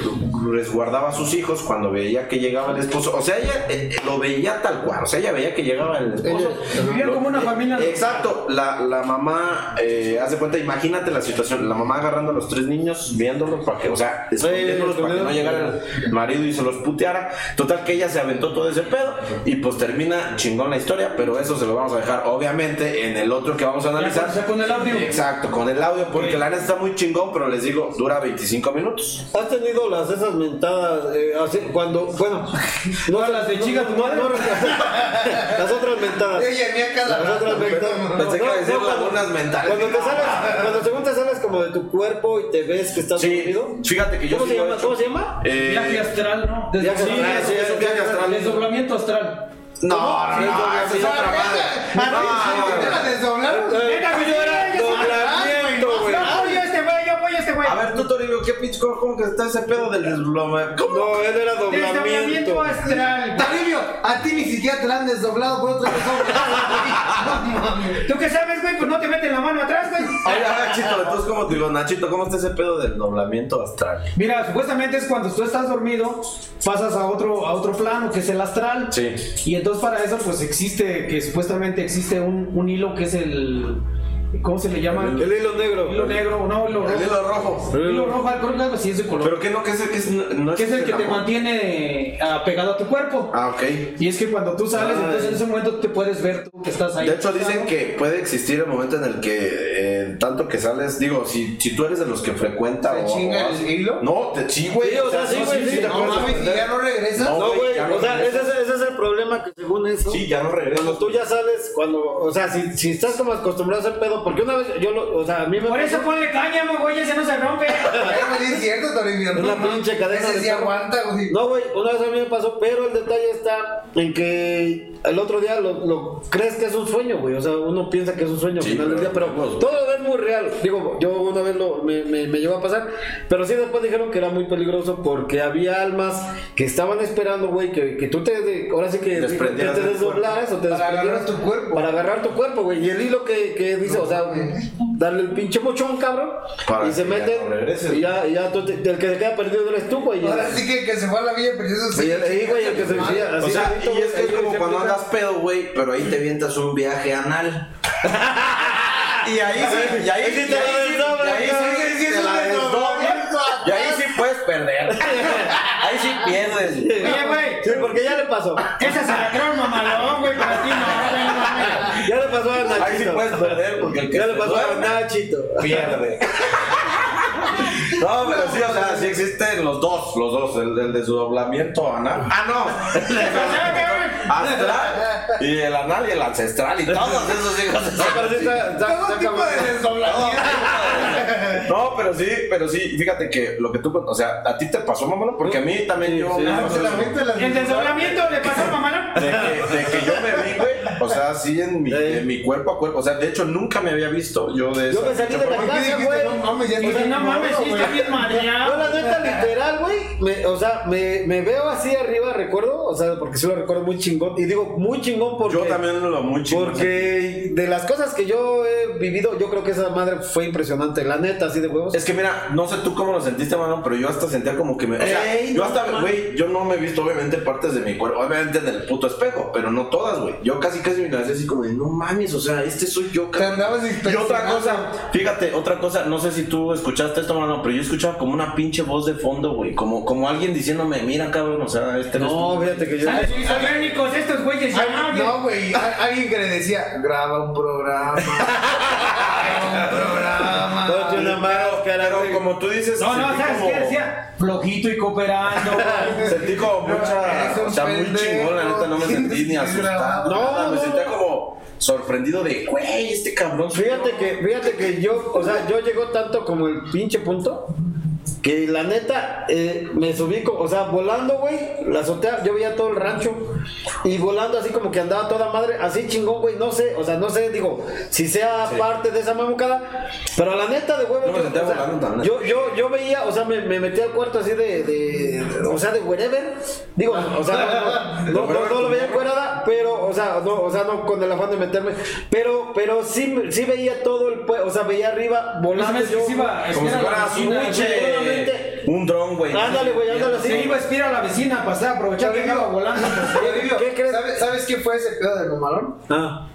Speaker 1: resguardaba a sus hijos cuando veía que llegaba el esposo. O sea, ella eh, eh, lo veía tal cual. O sea, ella veía que llegaba el esposo.
Speaker 3: Vivían como una
Speaker 1: eh,
Speaker 3: familia.
Speaker 1: Exacto. La, la mamá, eh, haz de cuenta, imagínate la situación. La mamá agarrando a los tres niños, viéndolos para que, o sea, escondiéndolos para que no llegara el marido y se los puteara. Total que ella se aventó todo ese pedo y pues termina chingón la historia, pero eso se lo vamos a dejar obviamente en el otro que vamos a analizar.
Speaker 3: sea, con el audio.
Speaker 1: Exacto, con el audio, porque la neta está muy chingón, pero les digo, dura 25 minutos.
Speaker 4: ¿Has tenido las esas mentadas eh, así, cuando, bueno, no
Speaker 3: las de chica tu
Speaker 4: no,
Speaker 3: madre?
Speaker 4: no, las otras mentadas.
Speaker 2: Cada
Speaker 4: Las otras mentadas.
Speaker 1: Pensé que iba a decir
Speaker 4: cuando-
Speaker 1: lagunas mentales.
Speaker 4: Cuando te sales, cuando según te sales como de tu cuerpo y te ves que estás
Speaker 1: Sí,
Speaker 4: dormido.
Speaker 1: fíjate que yo
Speaker 4: ¿Cómo
Speaker 1: sí
Speaker 4: se llama?
Speaker 1: hecho.
Speaker 4: ¿Cómo se llama?
Speaker 1: Eh,
Speaker 3: Viaje astral, ¿no? Des-
Speaker 4: Viaje
Speaker 3: sí,
Speaker 4: astral,
Speaker 3: es-
Speaker 1: sí, es un viaje astral.
Speaker 3: Desdoblamiento astral.
Speaker 1: no, no, esa es otra madre. No, no, no.
Speaker 2: desdoblar?
Speaker 3: Venga,
Speaker 4: yo era
Speaker 3: yo soy-
Speaker 4: doblamiento, güey.
Speaker 3: Yo apoyo a este güey, yo apoyo a
Speaker 1: ver, tú, Toribio, ¿qué pinche cómo, cómo que está ese pedo del desdoblamiento? ¿Cómo?
Speaker 4: No, él era doblamiento.
Speaker 3: astral.
Speaker 2: Toribio, a ti ni siquiera te la han desdoblado por otra persona. <laughs>
Speaker 3: ¿Tú qué sabes, güey? Pues no te meten la mano atrás, güey.
Speaker 1: Oye, Nachito, entonces, ¿cómo te digo, Nachito, cómo está ese pedo del doblamiento astral?
Speaker 3: Mira, supuestamente es cuando tú estás dormido, pasas a otro, a otro plano que es el astral.
Speaker 1: Sí.
Speaker 3: Y entonces para eso pues existe, que supuestamente existe un, un hilo que es el... ¿Cómo se le llama?
Speaker 4: El hilo negro.
Speaker 3: Hilo negro, no, hilo rojo.
Speaker 1: El hilo rojo.
Speaker 3: El hilo rojo, creo que así es de color.
Speaker 1: ¿Pero qué no? ¿Qué es el que es, no
Speaker 3: que es el que te mantiene ah, pegado a tu cuerpo.
Speaker 1: Ah, ok.
Speaker 3: Y es que cuando tú sales,
Speaker 4: Ah,
Speaker 3: entonces en ese momento te puedes ver tú que estás ahí.
Speaker 1: De hecho, dicen que puede existir el momento en el que, tanto que sales, digo, si, si tú eres de los que frecuenta
Speaker 2: ¿Se
Speaker 1: o.
Speaker 2: chinga
Speaker 1: o
Speaker 2: el hilo?
Speaker 1: No, te, sí, güey.
Speaker 4: Sí, o sea, sí, güey, sí,
Speaker 1: te
Speaker 2: No mames, ya no regresas.
Speaker 1: No,
Speaker 4: No,
Speaker 1: güey, no
Speaker 4: o sea, ese es, ese es el problema que según eso.
Speaker 1: Sí, ya no regresas.
Speaker 4: Cuando tú ya sales, cuando, o sea, si, si estás como acostumbrado a hacer pedo, porque una vez yo lo, o sea, a mí me
Speaker 3: Por eso
Speaker 4: pasó-
Speaker 3: ponle cáñamo, güey, ese no se rompe. <laughs>
Speaker 2: Es cierto.
Speaker 4: Es la pinche cadena
Speaker 2: Ese sí aguanta, güey.
Speaker 4: No, güey, una vez a mí me pasó, pero el detalle está en que el otro día lo, lo crees que es un sueño, güey. O sea, uno piensa que es un sueño al
Speaker 1: Sí,
Speaker 4: final del día,
Speaker 1: pero-
Speaker 4: pero todo ves muy real. Digo, yo una vez lo, me, me, me llegó a pasar, pero sí después dijeron que era muy peligroso porque había almas que estaban esperando, güey, que, que tú te, ahora sí que, te desdoblaras o te
Speaker 2: Para agarrar tu cuerpo.
Speaker 4: Para agarrar tu cuerpo, güey. Y el hilo que, que dice, o sea, darle el pinche mochón, cabrón.
Speaker 1: Para
Speaker 4: y se
Speaker 1: que ya
Speaker 4: meten.
Speaker 1: no regreses.
Speaker 4: y ya, y ya tú el que se queda perdido eres tú, güey.
Speaker 2: Ahora sí que el que se fue a la villa
Speaker 4: el- y, güey, el que se decía,
Speaker 1: O
Speaker 4: así
Speaker 1: sea,
Speaker 4: solito,
Speaker 1: y es que es como cuando andas pedo, güey, pero ahí te vientas un viaje anal. <laughs> y ahí sí, y ahí
Speaker 4: sí te la
Speaker 1: y ahí sí,
Speaker 4: desdoblan,
Speaker 1: y ahí puedes perder. Ahí sí pierdes.
Speaker 3: Oye, güey.
Speaker 4: Sí, porque ya le pasó.
Speaker 3: Esa se la creó mamalón, güey, para ti no.
Speaker 4: Ya le pasó a Nachito.
Speaker 1: Ahí sí puedes perder porque el que
Speaker 4: Ya le pasó a Nachito.
Speaker 1: pierde. No, pero sí, o sea, sí existen los dos, los dos, el, el desdoblamiento anal. Ah, no, el desdoblamiento <laughs> astral y el anal y el ancestral y todos esos hijos. de
Speaker 4: No, pero sí está, está,
Speaker 2: Todo
Speaker 4: está
Speaker 2: tipo de desdoblamiento.
Speaker 1: No, pero sí, pero sí, fíjate que lo que tú, o sea, a ti te pasó, mamá, porque a mí también yo
Speaker 4: sí.
Speaker 2: Ah,
Speaker 1: eso.
Speaker 3: El desdoblamiento le pasó a mamalón.
Speaker 1: de que, de que yo me vi, güey, o sea, así en mi,
Speaker 4: Sí.
Speaker 1: en mi cuerpo a cuerpo, o sea, de hecho nunca me había visto yo de
Speaker 4: Yo
Speaker 1: esa
Speaker 4: me salí de la
Speaker 2: ¿Por qué
Speaker 4: casa,
Speaker 2: dijiste,
Speaker 4: güey.
Speaker 2: no mames, ya
Speaker 3: no mames, sí,
Speaker 2: güey?
Speaker 3: está bien
Speaker 4: Yo la neta literal, güey, o sea, me, me veo así arriba, recuerdo, o sea, porque sí lo recuerdo muy chingón, y digo muy chingón porque...
Speaker 1: Yo también lo muy chido.
Speaker 4: Porque de las cosas que yo he vivido, yo creo que esa madre fue impresionante, la neta, así de huevos.
Speaker 1: Es que mira, no sé tú cómo lo sentiste, mano, pero yo hasta sentía como que me. O sea,
Speaker 4: Ey,
Speaker 1: yo
Speaker 4: no
Speaker 1: hasta, güey, yo no me he visto obviamente partes de mi cuerpo, obviamente en el puto espejo, pero no todas, güey. Yo casi casi me quedé así como de, no mames, o sea, este soy yo,
Speaker 2: Te andabas
Speaker 1: Y otra cosa, fíjate, otra cosa, no sé si tú escuchaste esto, mano, pero yo escuchaba como una pinche voz de fondo, güey, como, como alguien diciéndome, mira, cabrón, o sea, este
Speaker 4: No,
Speaker 1: tú".
Speaker 4: fíjate que yo...
Speaker 3: ¿Sabes? Son estos güeyes ya.
Speaker 2: No, güey, a- alguien que le decía, graba un programa. <laughs> graba un programa.
Speaker 4: Ponte una máscara, güey.
Speaker 1: como tú dices,
Speaker 3: No, no,
Speaker 1: sentí
Speaker 3: ¿sabes
Speaker 1: como-
Speaker 3: qué decía? Flojito y cooperando, güey. <laughs>
Speaker 1: Sentí como mucha,
Speaker 2: un
Speaker 1: o sea, muy
Speaker 2: pendejo.
Speaker 1: chingón, la neta, no me sentí ni <laughs> asustado. No,
Speaker 4: No,
Speaker 1: me
Speaker 4: no.
Speaker 1: sentía como sorprendido de, güey, este cabrón.
Speaker 4: Fíjate
Speaker 1: yo".
Speaker 4: que, fíjate que yo, o sea, yo llegó tanto como el pinche punto que la neta eh, me subí, co- o sea, volando, güey, la azotea, yo veía todo el rancho y volando así como que andaba toda madre, así chingón, güey, no sé, o sea, no sé, digo, si sea parte de esa mamucada, pero la neta de huevo,
Speaker 1: Yo
Speaker 4: yo, o sea,
Speaker 1: volando
Speaker 4: yo, yo, yo veía, o sea, me, me metí al cuarto así de, de, o sea, de wherever, digo, o sea, no, no, <laughs> no, no lo veía encuerada, pero, o sea, no, o sea, no con el afán de meterme, pero, pero sí, sí veía todo el, o sea, veía arriba volando
Speaker 3: Más
Speaker 4: yo.
Speaker 1: Como si fuera un dron, güey.
Speaker 4: Ándale, güey, ándale
Speaker 3: Se
Speaker 4: así.
Speaker 3: iba a espiar a la vecina para aprovechar que andaba volando. <laughs>
Speaker 4: ¿Qué crees?
Speaker 2: ¿sabes, ¿Sabes qué fue ese pedo de Lomalón?
Speaker 4: Ah.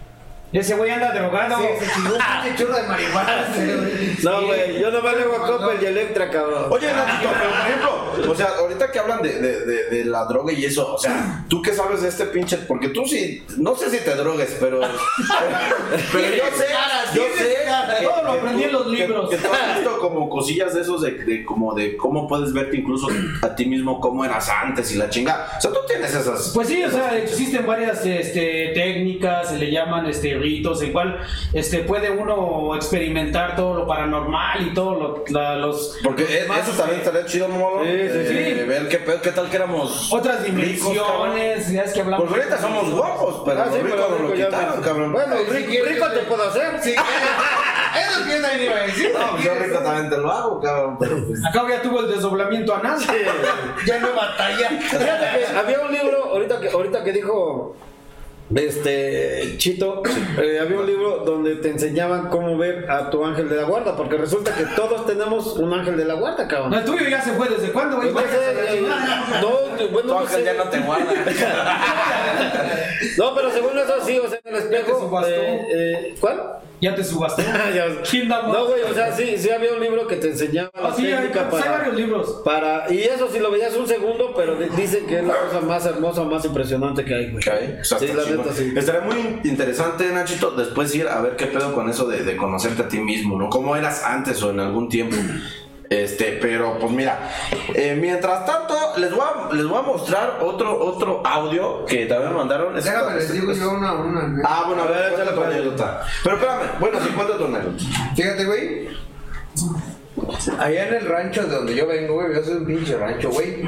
Speaker 3: Ese güey anda drogado.
Speaker 2: Sí, se chingó un pinche churro de marihuana. <laughs>
Speaker 4: No, güey, yo nomás le hago a Coppel y Electra, cabrón.
Speaker 1: Oye, pero por ejemplo, o sea, ahorita que hablan de, de, de, de la droga y eso, o sea, ¿tú qué sabes de este pinche? Porque tú sí, no sé si te drogues, pero. <laughs> pero yo sé, yo sé.
Speaker 3: Todo lo aprendí en los libros.
Speaker 1: Que, tú has <laughs> visto como cosillas de esos de, de como de cómo puedes verte incluso a ti mismo cómo eras antes y la chinga. O sea, tú tienes esas.
Speaker 3: Pues sí, o sea, existen varias este, técnicas, se le llaman este, ritos, en cual este, puede uno experimentar todo lo paranormal y todo lo, la- los...
Speaker 1: Porque e-
Speaker 3: más,
Speaker 1: eso también estaría chido, ¿no?
Speaker 4: Sí, sí, sí.
Speaker 1: Eh, Ver qué, qué tal que éramos.
Speaker 3: Otras dimensiones, ya es que hablamos...
Speaker 1: Porque ahorita somos guapos, pero
Speaker 4: Ah, sí,
Speaker 1: los ricos
Speaker 4: pero
Speaker 1: lo
Speaker 4: rico ya
Speaker 1: quitaron, cabrón.
Speaker 4: Bueno,
Speaker 2: Ay, si
Speaker 4: rico,
Speaker 2: quieres
Speaker 4: rico te puedo hacer.
Speaker 2: Sí, <laughs> eso es que yo también iba a decir.
Speaker 1: No, pues yo rico también te lo hago, cabrón. Pero pues.
Speaker 3: Acá ya tuvo el desdoblamiento anal. <laughs>
Speaker 2: Ya no batalla.
Speaker 4: Fíjate que había un libro, ahorita que, ahorita que dijo este Chito, eh, había un libro donde te enseñaban cómo ver a tu ángel de la guarda, porque resulta que todos tenemos un ángel de la guarda, cabrón.
Speaker 3: El tuyo ya se fue, ¿desde cuándo, güey?
Speaker 4: Pues no sé, eh, no, bueno,
Speaker 1: Tu
Speaker 4: no
Speaker 1: ángel
Speaker 4: sé.
Speaker 1: ya no te guarda. <laughs>
Speaker 4: No, pero según eso sí, o sea, en el espejo. eh, eh, ¿Cuál?
Speaker 3: Ya te subastó. <laughs>
Speaker 4: Ya-
Speaker 3: Kingdom
Speaker 4: No, güey, o sea, sí, sí había un libro que te enseñaba la
Speaker 3: Ah, sí, hay,
Speaker 4: técnica
Speaker 3: hay
Speaker 4: para,
Speaker 3: varios libros.
Speaker 4: para. Y eso sí lo veías un segundo, pero di- dicen que es la cosa más hermosa, más impresionante que hay, güey.
Speaker 1: Ok, o sea,
Speaker 4: Sí,
Speaker 1: está
Speaker 4: la
Speaker 1: chingón.
Speaker 4: neta, sí.
Speaker 1: Estaría muy interesante, Nachito, después ir a ver qué pedo con eso de, de conocerte a ti mismo, ¿no? ¿Cómo eras antes o en algún tiempo? Este, pero pues mira, eh, mientras tanto, les voy, a, les voy a mostrar otro, otro audio que también me mandaron. Es-
Speaker 2: Déjame, les
Speaker 1: es-
Speaker 2: digo
Speaker 1: es-
Speaker 2: yo una. una
Speaker 1: Ah, bueno, a ver,
Speaker 4: échale
Speaker 1: tu anécdota. Pero espérame, bueno, sí, cuenta tu anécdota.
Speaker 2: Fíjate, güey. Allá en el rancho de donde yo vengo, güey, yo soy un pinche rancho, güey.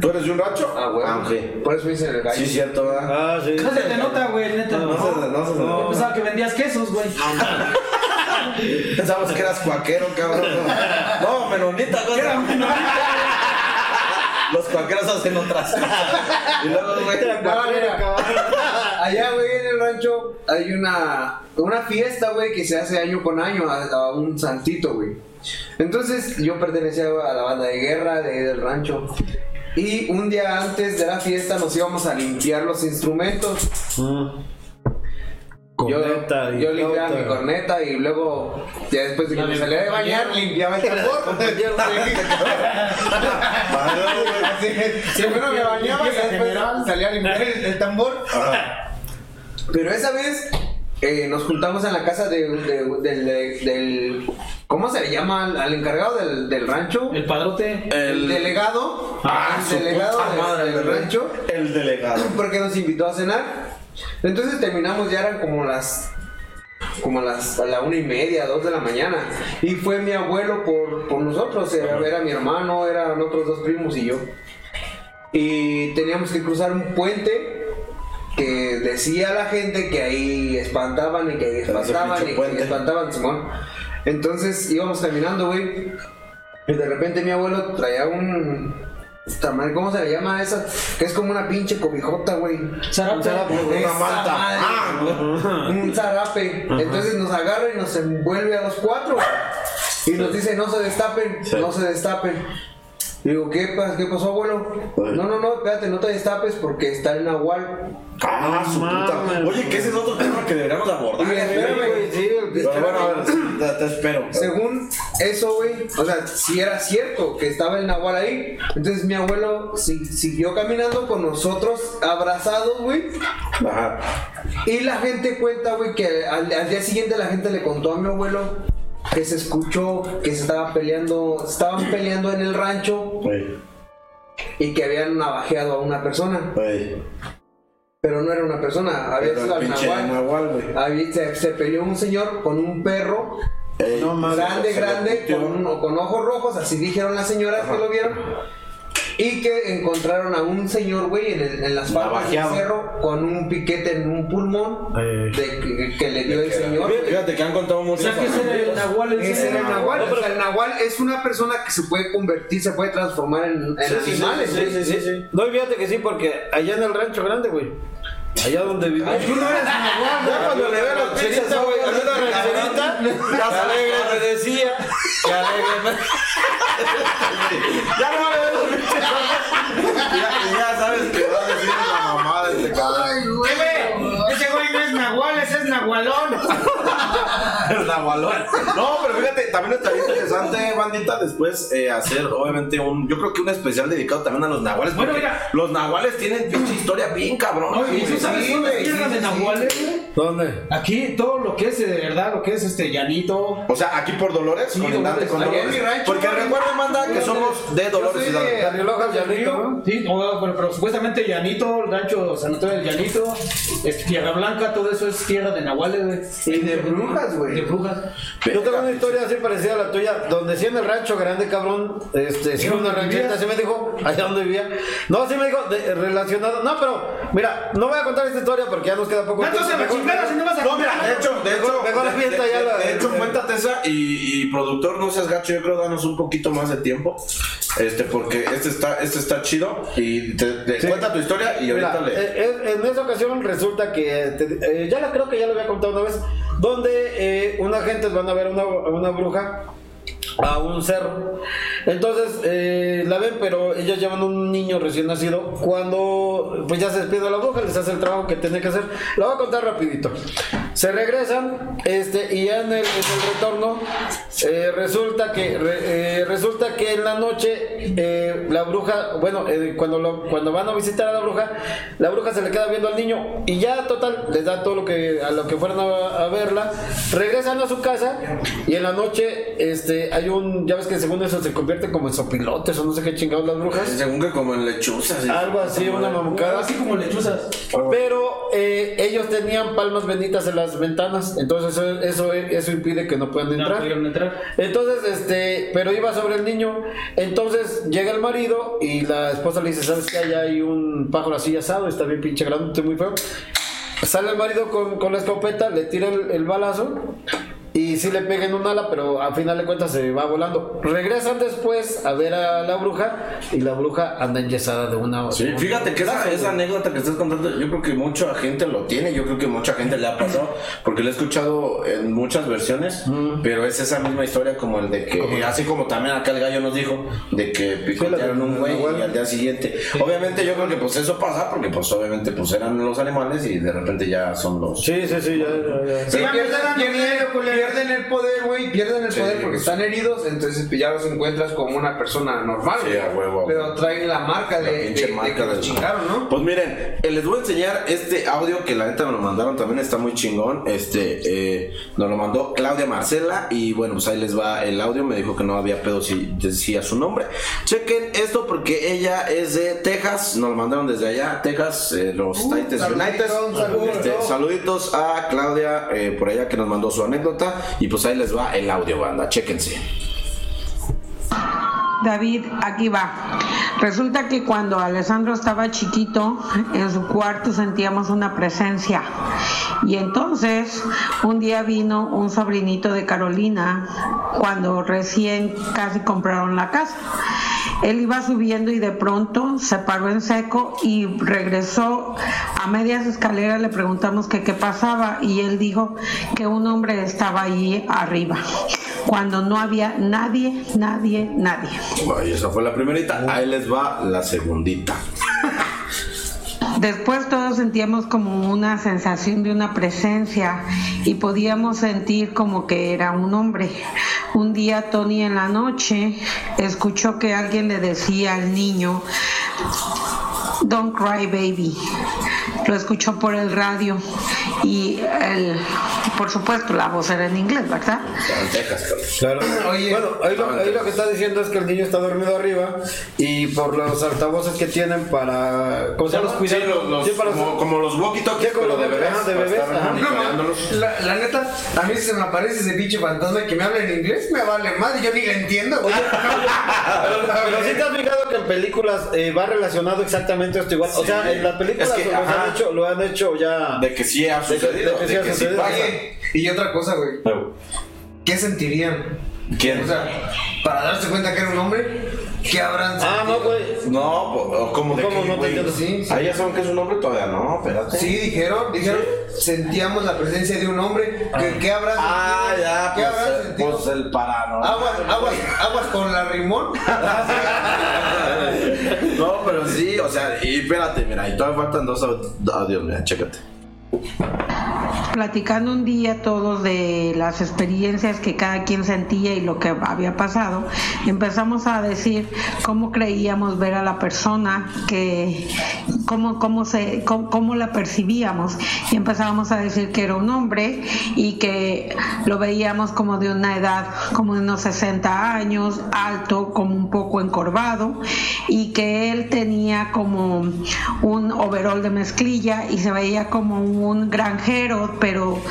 Speaker 1: ¿Tú eres de un rancho?
Speaker 2: Ah, güey.
Speaker 1: Ah.
Speaker 2: Por eso me dicen el gallo.
Speaker 1: Sí, cierto, ¿verdad?
Speaker 4: Ah, sí.
Speaker 3: No se te nota, güey, neta.
Speaker 1: No, se- no se-
Speaker 3: Yo pensaba que vendías quesos, güey. <laughs>
Speaker 1: Pensamos que eras cuaquero, cabrón. <laughs> No, menonita, güey. Los cuaqueros hacen otras cosas. Y luego, güey.
Speaker 2: Allá, güey, en el rancho hay una, una fiesta, güey, que se hace año con año a, a un santito, güey. Entonces, yo pertenecía a la banda de guerra de, ahí del rancho. Y un día antes de la fiesta nos íbamos a limpiar los instrumentos. Yo,
Speaker 4: Corneta y
Speaker 2: yo limpiaba mi corneta y luego, ya después de que me salía de bañar, limpiaba el tambor. Primero <laughs> me bañaba y después salía a limpiar el, el tambor. Pero esa vez eh, nos juntamos en la casa de, de- del, del- ¿Cómo se le llama al, al encargado del, del rancho?
Speaker 3: El padrote.
Speaker 2: El delegado.
Speaker 1: Ah,
Speaker 2: el delegado del-
Speaker 1: madre,
Speaker 2: del rancho.
Speaker 1: El delegado.
Speaker 2: Porque nos invitó a cenar. Entonces terminamos, ya eran como las. Como las, a la una y media, dos de la mañana. Y fue mi abuelo por, por nosotros. Era, era mi hermano, eran otros dos primos y yo. Y teníamos que cruzar un puente que decía a la gente que ahí espantaban y que ahí espantaban y que espantaban, Simón. Entonces íbamos caminando, güey. Y de repente mi abuelo traía un. Tamal- ¿Cómo se le llama esa? Que es como una pinche cobijota, güey.
Speaker 3: Zarape.
Speaker 1: Una
Speaker 2: Esa
Speaker 1: manta.
Speaker 2: madre,
Speaker 1: Ah,
Speaker 2: un zarape. Entonces nos agarra y nos envuelve a los cuatro. Y nos dice, no se destapen,
Speaker 1: Sí.
Speaker 2: no se destapen. Digo, ¿qué, pas- ¿qué pasó, abuelo? No, no, no, espérate, no te destapes porque está el nahual.
Speaker 1: Ah, su puta. Oye, que ese es otro tema que deberíamos abordar.
Speaker 2: Y espérame,
Speaker 4: güey, sí,
Speaker 1: Pero bueno, a ver, te, te espero.
Speaker 2: Según eso, güey, o sea, si era cierto que estaba el nahual ahí, entonces mi abuelo si- siguió caminando con nosotros abrazados, güey.
Speaker 1: Ajá.
Speaker 2: Y la gente cuenta, güey, que al, al día siguiente la gente le contó a mi abuelo que se escuchó que se estaba peleando, estaban peleando en el rancho y que habían navajeado a una persona, pero no era una persona, había sido al nahual.
Speaker 1: nahual, güey.
Speaker 2: Había- se, se peleó un señor con un perro
Speaker 1: Ey,
Speaker 4: No mames.
Speaker 2: grande, grande, con, uno- con ojos rojos, así dijeron las señoras que lo vieron. Y que encontraron a un señor, güey, en, el- en las faldas del cerro con un piquete en un pulmón
Speaker 4: Eh.
Speaker 2: de que, que le dio el señor.
Speaker 1: Fíjate, fíjate que han contado
Speaker 3: O
Speaker 1: muchos
Speaker 3: sea, que ese era el nahual.
Speaker 2: Ese era el nahual.
Speaker 4: No,
Speaker 2: o sea, el nahual es una persona que se puede convertir, se puede transformar en, en
Speaker 4: Sí, sí, sí,
Speaker 2: animales.
Speaker 4: sí, sí, sí, sí. No, fíjate que sí, porque allá en el rancho grande, güey. Allá donde vivía.
Speaker 3: Tú no eres nahual.
Speaker 4: Ya cuando le veo la rancherita, güey, a la rancherita, las alegres me decía. Ya, déjenme.
Speaker 1: Ya no le ya, ya sabes que va a decir la mamá de este cabrón.
Speaker 3: Eh, güey, Ese güey no es Nahual, ese es Nahualón. <laughs>
Speaker 1: Nahualón. <laughs> No, pero fíjate, también estaría interesante, bandita, después eh, hacer, obviamente, un. Yo creo que un especial dedicado también a los nahuales.
Speaker 3: Bueno, mira.
Speaker 1: los nahuales tienen pinche historia bien cabrón.
Speaker 3: Oye, ¿y tú sabes
Speaker 2: sí,
Speaker 3: dónde tierra
Speaker 2: sí,
Speaker 3: de
Speaker 2: sí,
Speaker 3: Nahuales, güey?
Speaker 4: ¿Dónde?
Speaker 3: Aquí todo lo que es eh, de verdad, lo que es este llanito.
Speaker 1: O sea, aquí por Dolores,
Speaker 3: Sí,
Speaker 1: colindante
Speaker 3: Dolores,
Speaker 1: con
Speaker 2: en
Speaker 1: Dolores.
Speaker 2: rancho,
Speaker 1: Porque
Speaker 2: güey.
Speaker 1: recuerden, manda, que somos de Dolores
Speaker 2: soy
Speaker 1: Hidalgo.
Speaker 2: de-
Speaker 4: Carrilojas, Llanito, ¿no?
Speaker 3: Sí, o- pero, pero supuestamente Llanito, el rancho sanatorio del Llanito, es Tierra Blanca, todo eso es tierra de Nahuales, güey.
Speaker 2: Y de brujas, güey.
Speaker 3: De brujas.
Speaker 4: Yo tengo una historia así parecida a la tuya, donde sí en el rancho grande, cabrón, este, sí
Speaker 3: ¿Dónde
Speaker 4: una ranchita, sí me dijo, allá donde vivía. No, sí me dijo, de- relacionado, no, pero, mira, no voy a contar esta historia porque ya nos queda poco
Speaker 3: entonces la chingada si no vas a
Speaker 1: No, mira, de hecho, de hecho,
Speaker 4: Mejor- mejor
Speaker 1: de-
Speaker 4: avienta
Speaker 1: de-
Speaker 4: ya
Speaker 1: de-
Speaker 4: la-
Speaker 1: de hecho, cuéntate esa y, y productor, no seas gacho, yo creo danos un poquito más de tiempo, este, porque este está, este está chido y te, te-
Speaker 4: Sí.
Speaker 1: cuenta tu historia y
Speaker 4: Mira,
Speaker 1: ahorita le.
Speaker 4: eh, eh, en esa ocasión resulta que, te- eh, ya la creo que ya lo había contado una vez, donde eh, unas gentes van a ver una, una bruja a un cerro. Entonces eh, la ven, pero ellos llevan un niño recién nacido. Cuando pues ya se despide la bruja, les hace el trabajo que tiene que hacer. La voy a contar rapidito. Se regresan, este, y ya en el, retorno eh, resulta que eh, resulta que en la noche la bruja, bueno, cuando lo- cuando van a visitar a la bruja, la bruja se le queda viendo al niño y ya total les da todo lo que a lo que fueron a, a verla. Regresan a su casa y en la noche este hay un, ya ves que según eso se convierte como en sopilotes o no sé qué chingados las brujas.
Speaker 1: Según que como en lechuzas.
Speaker 4: Algo así, una mamucada.
Speaker 3: Así como lechuzas.
Speaker 4: Pero eh, ellos tenían palmas benditas en las ventanas, entonces eso, eso, eso impide que no puedan
Speaker 3: No
Speaker 4: entrar.
Speaker 3: pudieron entrar.
Speaker 4: Entonces, este, pero iba sobre el niño. Entonces llega el marido y la esposa le dice: ¿Sabes que Allá hay un pájaro así asado, está bien pinche grande, muy feo. Sale el marido con, con la escopeta, le tira el, el balazo y sí le pega en un ala, pero al final de cuentas se va volando. Regresan después a ver a la bruja y la bruja anda enyesada de una.
Speaker 1: Sí, fíjate que esa, esa anécdota que estás contando, yo creo que mucha gente lo tiene, yo creo que mucha gente le ha pasado, porque lo he escuchado en muchas versiones, pero es esa misma historia como el de que, así como también acá el gallo nos dijo, de que picotearon un güey y al día siguiente. Obviamente yo creo que pues eso pasa, porque pues obviamente pues eran los animales y de repente ya son los...
Speaker 4: Sí, sí, sí, ya, ya, ya.
Speaker 2: Sí,
Speaker 3: Sí,
Speaker 2: pierden, el poder, güey, pierden el
Speaker 1: Sí,
Speaker 2: poder porque están heridos, entonces pues, ya los encuentras como una persona normal,
Speaker 1: Sí, a huevo,
Speaker 2: Pero traen la marca
Speaker 1: La
Speaker 2: de, de,
Speaker 1: pinche
Speaker 2: de
Speaker 1: marca
Speaker 2: que los chingaron, ¿no?
Speaker 1: Pues miren, eh, les voy a enseñar este audio que la neta me lo mandaron también está muy chingón. Este eh, nos lo mandó Claudia Marcela y bueno, pues ahí les va el audio. Me dijo que no había pedo si decía su nombre. Chequen esto porque ella es de Texas. Nos lo mandaron desde allá, Texas, eh, los Titans
Speaker 2: saludito,
Speaker 1: United.
Speaker 2: un saludo.
Speaker 1: Este, saluditos a Claudia eh, por allá que nos mandó su anécdota y pues ahí les va el audio, banda. Chéquense.
Speaker 7: David, aquí va. Resulta que cuando Alessandro estaba chiquito, en su cuarto sentíamos una presencia. Y entonces, un día vino un sobrinito de Carolina, cuando recién casi compraron la casa. Él iba subiendo y de pronto se paró en seco y regresó a medias escaleras. Le preguntamos que qué pasaba y él dijo que un hombre estaba ahí arriba, cuando no había nadie, nadie, nadie.
Speaker 1: Ay, esa fue la primerita. Ahí les va la segundita.
Speaker 7: Después todos sentíamos como una sensación de una presencia y podíamos sentir como que era un hombre. Un día Tony en la noche escuchó que alguien le decía al niño, Don't cry baby. Lo escuchó por el radio y el, por supuesto la voz era en inglés, ¿verdad?
Speaker 4: Claro.
Speaker 2: Oye,
Speaker 4: bueno, ahí lo, ahí lo que está diciendo es que el niño está dormido arriba y por los altavoces que tienen para. ¿Cómo se llama?
Speaker 1: Sí, los, los-
Speaker 4: Sí, para-
Speaker 1: como, como los walkie-talkies,
Speaker 4: Sí, como
Speaker 1: pero de bebés.
Speaker 4: de bebés.
Speaker 2: La, la neta, a mí si se me aparece ese pinche fantasma que me habla en inglés, me vale más, yo ni le entiendo, güey. <laughs>
Speaker 4: Pero si te has fijado que en películas eh, va relacionado exactamente esto igual. O sea, en las películas
Speaker 1: Es que,
Speaker 4: lo, han hecho, lo han hecho ya.
Speaker 1: De que sí ha
Speaker 4: De que-
Speaker 1: sucedido.
Speaker 4: de que sí ha sucedido.
Speaker 1: pasa.
Speaker 2: Y otra cosa, güey, ¿qué sentirían?
Speaker 1: ¿Quién?
Speaker 2: O sea, para darse cuenta que era un hombre, ¿Qué habrán
Speaker 4: Ah, no, güey.
Speaker 1: No, ¿cómo de
Speaker 4: ¿Cómo
Speaker 1: qué,
Speaker 4: no te
Speaker 1: güey?
Speaker 4: entiendo?
Speaker 2: Sí, sí.
Speaker 1: Ahí ya saben que es un hombre todavía, no, espérate.
Speaker 2: Sí, dijeron, dijeron, sentíamos la presencia de un hombre. ¿Qué, qué habrán
Speaker 1: Ah,
Speaker 2: sentido?
Speaker 1: ya,
Speaker 2: ¿Qué
Speaker 1: pues, eh,
Speaker 2: sentido?
Speaker 1: pues el parano.
Speaker 2: Aguas, aguas, aguas con la rimón.
Speaker 1: No, pero sí, o sea, y espérate, mira, y todavía faltan dos audios, mira, chécate.
Speaker 7: Platicando un día todos de las experiencias que cada quien sentía y lo que había pasado, empezamos a decir cómo creíamos ver a la persona, que cómo, cómo, se, cómo, cómo la percibíamos. Y empezábamos a decir que era un hombre y que lo veíamos como de una edad como de unos 60 años, alto, como un poco encorvado y que él tenía como un overol de mezclilla y se veía como un granjero, pero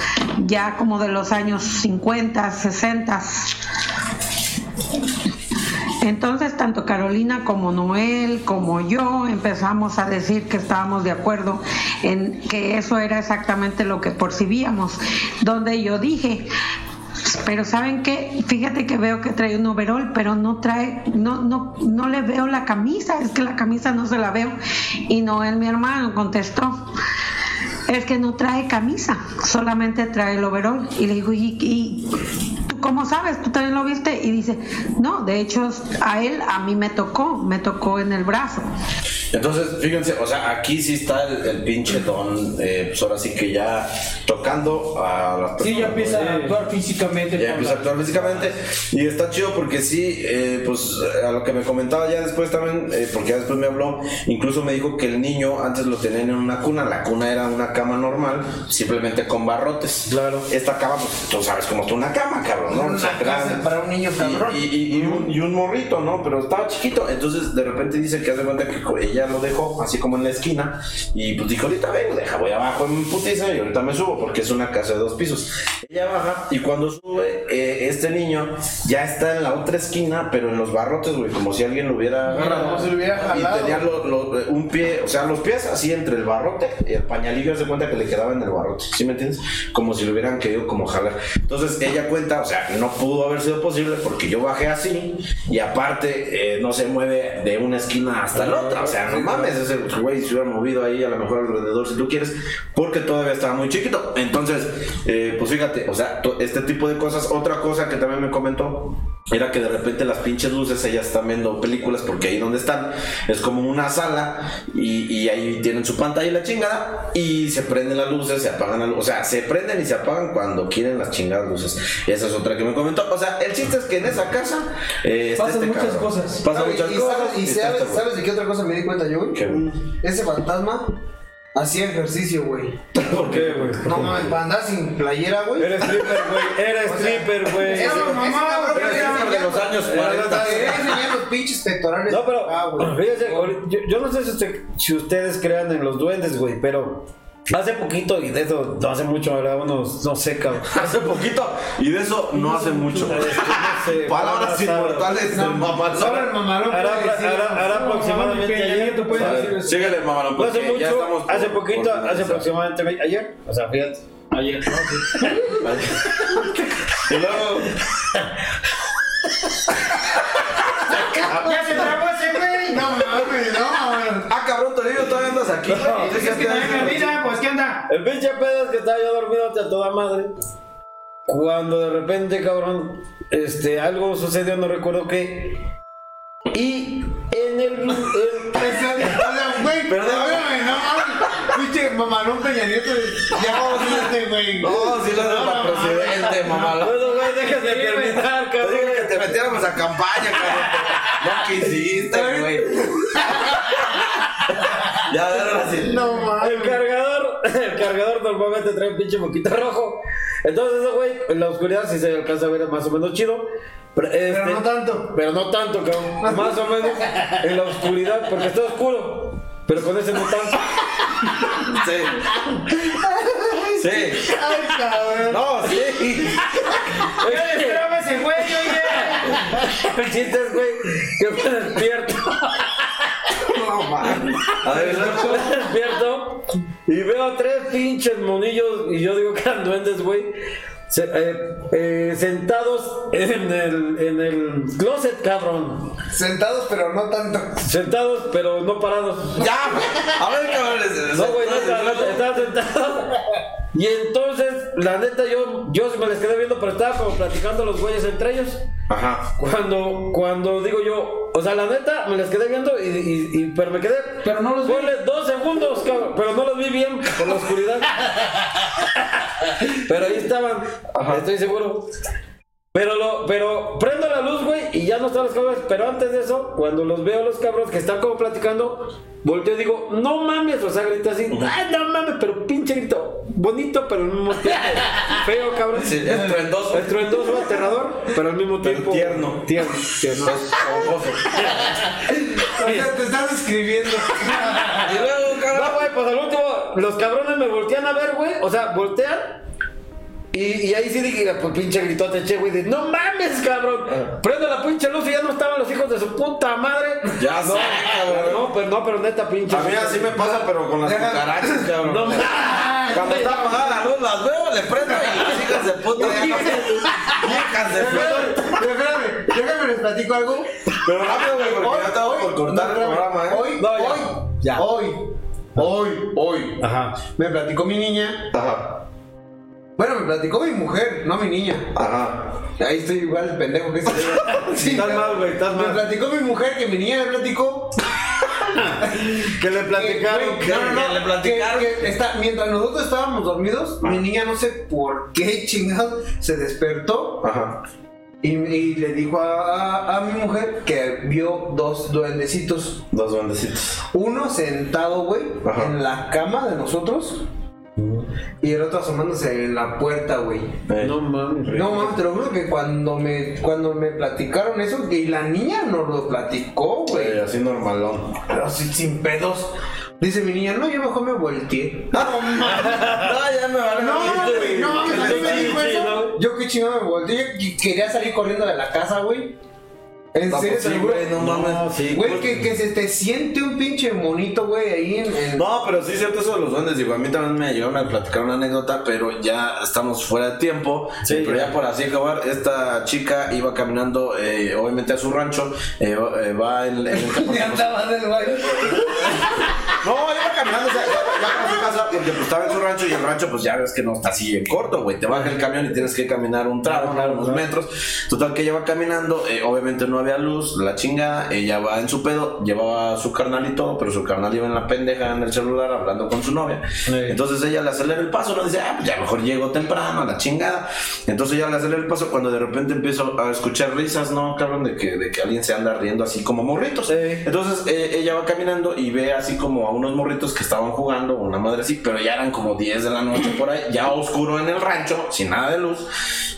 Speaker 7: ya como de los años 50, 60. Entonces, tanto Carolina como Noel, como yo, empezamos a decir que estábamos de acuerdo en que eso era exactamente lo que percibíamos, donde yo dije, pero saben qué, fíjate que veo que trae un overol, pero no trae, no, no, no le veo la camisa, es que la camisa no se la veo. Y Noel, mi hermano, contestó, es que no trae camisa, solamente trae el overol. Y le digo, ¿y, cómo sabes? ¿Tú también lo viste? Y dice, no, de hecho a él, a mí me tocó, me tocó en el brazo.
Speaker 1: Entonces, fíjense, o sea, aquí sí está el, el pinche don, eh, pues ahora sí que ya tocando a las personas.
Speaker 3: Sí, ya empieza a actuar físicamente.
Speaker 1: Ya empieza a actuar físicamente y está chido porque sí, eh, pues a lo que me comentaba ya después también, eh, porque ya después me habló, incluso me dijo que el niño antes lo tenían en una cuna, la cuna era una cama normal, simplemente con barrotes.
Speaker 4: Claro.
Speaker 1: Esta cama, pues tú sabes cómo está una cama, cabrón, ¿no? Grande.
Speaker 2: para un niño cabrón.
Speaker 1: Y, y- y un, y un morrito, ¿no? Pero estaba chiquito, entonces de repente dice que hace cuenta que ella lo dejó así como en la esquina y pues dijo, ahorita vengo, deja, voy abajo en putiza y ahorita me subo porque es una casa de dos pisos. Ella baja y cuando sube, eh, este niño ya está en la otra esquina, pero en los barrotes, güey, como si alguien lo hubiera agarrado.
Speaker 2: Lo hubiera
Speaker 1: Y tenía lo- lo- un pie, o sea, los pies así entre el barrote y el pañalillo se cuenta que le quedaba en el barrote, ¿sí me entiendes? Como si lo hubieran querido como jalar. Entonces ella cuenta, o sea, no pudo haber sido posible porque yo bajé así y aparte eh, no se mueve de una esquina hasta la otra, o sea, no mames, ese güey se hubiera movido ahí a lo mejor alrededor si tú quieres, porque todavía estaba muy chiquito. Entonces, eh, pues fíjate, o sea, este tipo de cosas. Otra cosa que también me comentó era que de repente las pinches luces, ellas están viendo películas porque ahí donde están es como una sala y, ahí tienen su pantalla y la chingada y se prenden las luces, se apagan o sea, se prenden y se apagan cuando quieren las chingadas luces. Esa es otra que me comentó. O sea, el chiste es que en esa casa eh,
Speaker 3: Pasan
Speaker 1: este
Speaker 3: muchas
Speaker 1: cabrón.
Speaker 3: cosas.
Speaker 1: Pasan
Speaker 2: ¿Sabes?
Speaker 1: muchas
Speaker 2: ¿Y
Speaker 1: cosas.
Speaker 2: sabes, y
Speaker 1: está
Speaker 2: sabes,
Speaker 1: este.
Speaker 2: ¿sabes de qué otra cosa me di cuenta yo, güey? Ese fantasma hacía ejercicio, güey.
Speaker 4: ¿Por qué, güey?
Speaker 2: No mames, para andar sin playera, güey.
Speaker 4: Era stripper, güey. Era stripper, güey.
Speaker 2: Ese
Speaker 3: mamá,
Speaker 1: es de los años 40.
Speaker 2: quería enseñar los pinches pectorales.
Speaker 4: No, pero
Speaker 2: Ah, güey.
Speaker 4: fíjense, yo, yo no sé si, usted- si ustedes crean en los duendes, güey, pero hace poquito, y de eso no hace mucho, ¿verdad? Unos, no sé, cabrón. <laughs>
Speaker 1: Hace poquito y de eso no hace mucho.
Speaker 4: No <laughs> sé,
Speaker 1: Palabras inmortales del mamá.
Speaker 2: Solo el mamalón
Speaker 4: hará- hará aproximadamente ayer.
Speaker 3: Nieto puede decir.
Speaker 1: Síguele, mamá.
Speaker 4: No hace mucho, hace poquito, hace aproximadamente ayer. O sea, fíjate. Ayer. <laughs>
Speaker 1: Y luego,
Speaker 3: ¡Ya se trabó ese güey!
Speaker 2: No mames, no mames.
Speaker 1: ah, cabrón, Torillo, todavía andas aquí.
Speaker 3: Es que también me olvida, pues ¿qué anda?
Speaker 4: El pinche pedo es que estaba yo dormido a toda madre. Cuando de repente, cabrón, este, algo sucedió, no recuerdo qué. Y en el. en-
Speaker 2: O sea, güey,
Speaker 1: Perdón.
Speaker 2: perdóname, no mames. Pinche mamalón Peña Nieto. Ya vamos a ir este, güey.
Speaker 1: No, si lo para presidente, mamá.
Speaker 4: Bueno, güey, déjate de terminar,
Speaker 1: Te
Speaker 4: cabrón.
Speaker 1: dije que te metiéramos a campaña, cabrón. No quisiste, güey. <laughs> Ya, ahora sí.
Speaker 2: No mames.
Speaker 4: Cargador, normalmente trae un pinche moquito <laughs> rojo. Entonces, ese güey, en la oscuridad sí se alcanza a ver más o menos chido. Pero, este,
Speaker 2: Pero no tanto.
Speaker 4: Pero no tanto, cabrón. Más o menos en la oscuridad, porque está oscuro. Pero con ese no tanto. <laughs>
Speaker 1: Sí. Sí.
Speaker 2: Ay, cabrón.
Speaker 1: No, sí.
Speaker 3: ¡Ya esperaba ese güey, oye!
Speaker 4: El chiste es, güey, que me despierto.
Speaker 1: No, man. A ver.
Speaker 4: Me despierto y veo tres pinches monillos y yo digo que eran duendes, güey. se- eh, eh, sentados en el, en el closet, cabrón.
Speaker 2: Sentados, pero no tanto.
Speaker 4: Sentados, pero no parados.
Speaker 1: Ya, a ver, cabrones.
Speaker 4: No, güey, neta, neta, estaba sentado. Y entonces, la neta, yo, yo sí me les quedé viendo, pero estaba como platicando los güeyes entre ellos.
Speaker 1: Ajá.
Speaker 4: Cuando, cuando digo yo, o sea, la neta, me les quedé viendo y, y- y- pero me quedé.
Speaker 3: Pero no los vi.
Speaker 4: Dos segundos, cabrón, pero no los vi bien por la oscuridad. <laughs> pero ahí estaban, estoy seguro. Pero lo, pero prendo la luz, güey, y ya no están los cabrones. Pero antes de eso, cuando los veo los cabrones que están como platicando, volteo y digo, no mames, o sea, grito así, ay, no mames, pero pinche grito, bonito, pero al mismo tiempo <laughs> feo, cabrón.
Speaker 1: Sí, estruendoso.
Speaker 4: Estruendoso, aterrador, pero al mismo
Speaker 1: Pero
Speaker 4: tiempo
Speaker 1: tierno.
Speaker 4: Tierno, tierno. <laughs>
Speaker 2: O sea, te estás escribiendo. <laughs>
Speaker 1: Y luego,
Speaker 4: No,
Speaker 1: cabrón.
Speaker 4: güey, pues al último, los cabrones me voltean a ver, güey. O sea, voltean. Y, y ahí sí dije, pues pinche gritote, che, güey, de no mames, cabrón. Prendo la pinche luz y ya no estaban los hijos de su puta madre.
Speaker 1: Ya
Speaker 4: no,
Speaker 1: sé, cabrón.
Speaker 4: No, pero no, pero neta, pinche.
Speaker 1: A mí así me pasa, pero con las cucarachas, cabrón.
Speaker 4: No mames.
Speaker 1: Cuando está apagada la luz, las veo, le prendo y las hijas de puta. <laughs> Hijas de puta.
Speaker 2: Espérame, déjame les platico algo.
Speaker 1: Pero rápido, güey, porque ya estaba por cortar el programa, ¿eh?
Speaker 2: Hoy,
Speaker 4: No,
Speaker 2: hoy,
Speaker 4: Ya.
Speaker 2: hoy, hoy, hoy.
Speaker 4: Ajá.
Speaker 2: Me platicó mi niña.
Speaker 1: Ajá.
Speaker 2: Bueno, me platicó mi mujer, no mi niña.
Speaker 1: Ajá.
Speaker 2: Ahí estoy igual de pendejo que ese. <laughs> Sí,
Speaker 4: Estás mal, güey, estás
Speaker 2: Me
Speaker 4: mal.
Speaker 2: platicó mi mujer que mi niña me platicó. <laughs>
Speaker 4: Que le platicaron.
Speaker 2: que- no, no, no,
Speaker 1: que le platicaron.
Speaker 2: que- que está- mientras nosotros estábamos dormidos, mi niña no sé por qué chingados se despertó
Speaker 1: Ajá.
Speaker 2: y, y le dijo a, a- a mi mujer que vio dos duendecitos.
Speaker 1: Dos duendecitos.
Speaker 2: Uno sentado, güey, en la cama de nosotros. Y el otro asomándose en la puerta, güey.
Speaker 1: Eh.
Speaker 4: No mames.
Speaker 2: No mames, te lo juro que cuando me, cuando me platicaron eso, y la niña nos lo platicó, güey.
Speaker 1: así normalón.
Speaker 2: Pero sin, sin pedos. Dice mi niña, no, yo mejor me volteé. <laughs> No, mames.
Speaker 1: No, ya me vale.
Speaker 2: No, güey, no, mames,
Speaker 4: Sí,
Speaker 2: a mí me
Speaker 4: sí,
Speaker 2: dijo
Speaker 4: sí,
Speaker 2: eso. Yo qué chingado me volteé. Y quería salir corriendo de la casa, güey. En serio, juro.
Speaker 1: güey, no mames.
Speaker 4: Sí.
Speaker 2: Güey, que, que se te siente un pinche monito, güey, ahí en. en-
Speaker 1: No, pero sí es cierto eso de los duendes. Digo, a mí también me llegaron a platicar una anécdota, pero ya estamos fuera de tiempo.
Speaker 4: Sí,
Speaker 1: pero
Speaker 4: ya.
Speaker 1: ya por así acabar, esta chica iba caminando, eh, obviamente a su rancho. eh, va- eh, va en, en el <laughs> campo.
Speaker 2: Ya andaba del <laughs> baile.
Speaker 1: No, iba caminando, o sea, ya, ya para su casa, porque pues estaba en su rancho y el rancho, pues ya ves que no está así en corto, güey. Te baja el camión y tienes que caminar un tramo, ¿no? unos metros. Total que ella va caminando, eh, obviamente no había luz, la chingada, ella va en su pedo, llevaba a su carnal y todo, pero su carnal iba en la pendeja en el celular hablando con su novia. Entonces ella le acelera el paso, no dice, ah, pues ya mejor llego temprano, a la chingada. Entonces ella le acelera el paso cuando de repente empiezo a escuchar risas, ¿no, cabrón? De que, de que alguien se anda riendo así como morritos.
Speaker 4: Sí.
Speaker 1: Entonces eh, ella va caminando y ve así como a unos morritos que estaban jugando, una madre así, pero ya eran como 10 de la noche por ahí, ya oscuro en el rancho, sin nada de luz.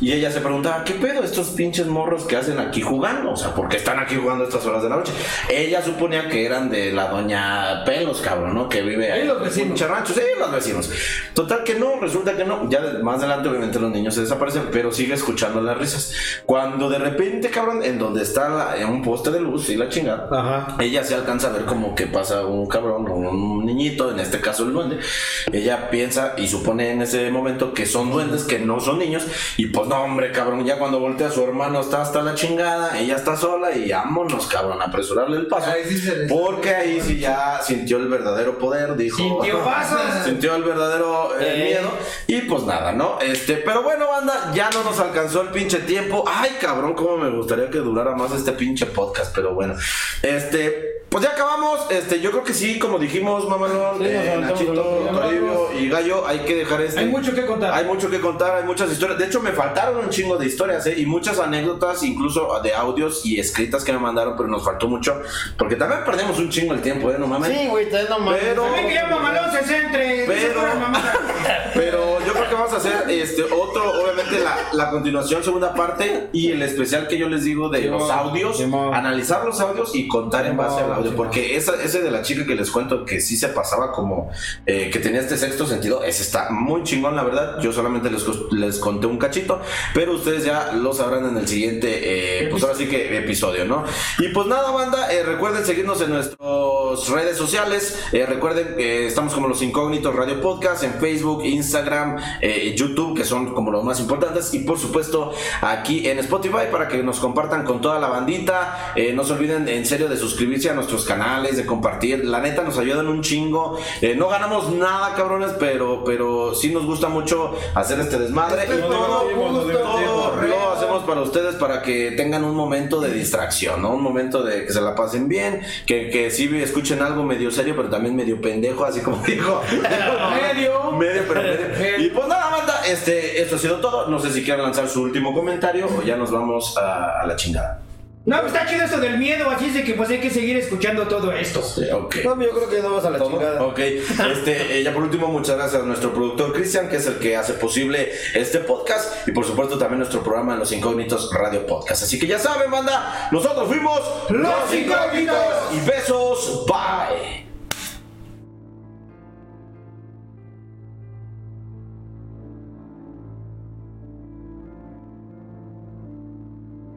Speaker 1: Y ella se preguntaba, ¿qué pedo estos pinches morros que hacen aquí jugando? O sea, ¿por qué están aquí jugando a estas horas de la noche? Ella suponía que eran de la doña Pelos, cabrón, ¿no? Que vive ahí.
Speaker 3: Ahí los vecinos.
Speaker 1: pinche rancho. Sí, los vecinos. Total que no, resulta que no. Ya más adelante, obviamente, los niños se desaparecen, pero sigue escuchando las risas. Cuando de repente, cabrón, en donde está la- en un poste de luz y la chingada,
Speaker 4: Ajá.
Speaker 1: ella se alcanza a ver como que pasa un cabrón o un niñito, en este caso el duende. Ella piensa y supone en ese momento que son duendes, que no son niños. Y pues no, hombre, cabrón, ya cuando voltea su hermano está hasta la chingada, ella está sola y vámonos, cabrón, a apresurarle el paso.
Speaker 2: Ahí sí
Speaker 1: Porque ahí sí ya sintió el verdadero poder, dijo.
Speaker 3: Sintió pasas. <laughs>
Speaker 1: Sintió el verdadero eh,
Speaker 4: Eh.
Speaker 1: miedo. Y pues nada, ¿no? Este, pero bueno, banda, ya no nos alcanzó el pinche tiempo. Ay, cabrón, cómo me gustaría que durara más este pinche podcast, pero bueno. Este, pues ya acabamos. Este, yo creo que sí, como dijimos, mamalón,
Speaker 4: Sí,
Speaker 1: eh, Nachito. Toribio y Gallo, hay que dejar este.
Speaker 3: Hay mucho que contar.
Speaker 1: Hay mucho que contar, hay muchas historias. De hecho, me faltaron un chingo de historias, ¿eh? Y muchas anécdotas, incluso de audios y escritas que me mandaron, pero nos faltó mucho. Porque también perdemos un chingo el tiempo, ¿eh? No mames.
Speaker 4: Sí, güey, te no mames.
Speaker 1: Pero-
Speaker 3: También que ya mamalón se centre. <laughs>
Speaker 1: Pero- yo creo que vamos a hacer este otro, obviamente la, la continuación, segunda parte y el especial que yo les digo de los audios, analizar los audios y contar en base al audio, Porque esa, ese de la chica que les cuento que sí se pasaba como eh, que tenía este sexto sentido, ese está muy chingón, la verdad. Yo solamente les, les conté un cachito, pero ustedes ya lo sabrán en el siguiente, eh, pues ahora sí que episodio, ¿no? Y pues nada, banda, eh, recuerden seguirnos en nuestras redes sociales. Eh, recuerden que estamos como Los Incógnitos Radio Podcast en Facebook, Instagram, YouTube, que son como los más importantes. Y por supuesto aquí en Spotify para que nos compartan con toda la bandita. No se olviden en serio de suscribirse a nuestros canales, de compartir. La neta nos ayudan un chingo. Eh, no ganamos nada, cabrones, pero, pero sí nos gusta mucho hacer este desmadre. Y todo, lo hacemos para ustedes para que tengan un momento de distracción, ¿no? Un momento de que se la pasen bien, que, que sí escuchen algo medio serio, pero también medio pendejo, así como <laughs> dijo. <laughs>
Speaker 3: Medio.
Speaker 1: medio, pero <laughs> medio. Y pues nada, banda, este, esto ha sido todo. No sé si quieren lanzar su último comentario o ya nos vamos a, a la chingada.
Speaker 3: No, está chido esto del miedo, así es de que pues hay que seguir escuchando todo esto.
Speaker 1: Ok.
Speaker 4: No, yo creo que no vas a la
Speaker 1: ¿Todo?
Speaker 4: chingada.
Speaker 1: Ok, este, eh, ya por último, muchas gracias a nuestro productor Cristian, que es el que hace posible este podcast, y por supuesto también nuestro programa Los Incógnitos Radio Podcast. Así que ya saben, banda, nosotros fuimos
Speaker 3: Los Incógnitos.
Speaker 1: y besos, bye.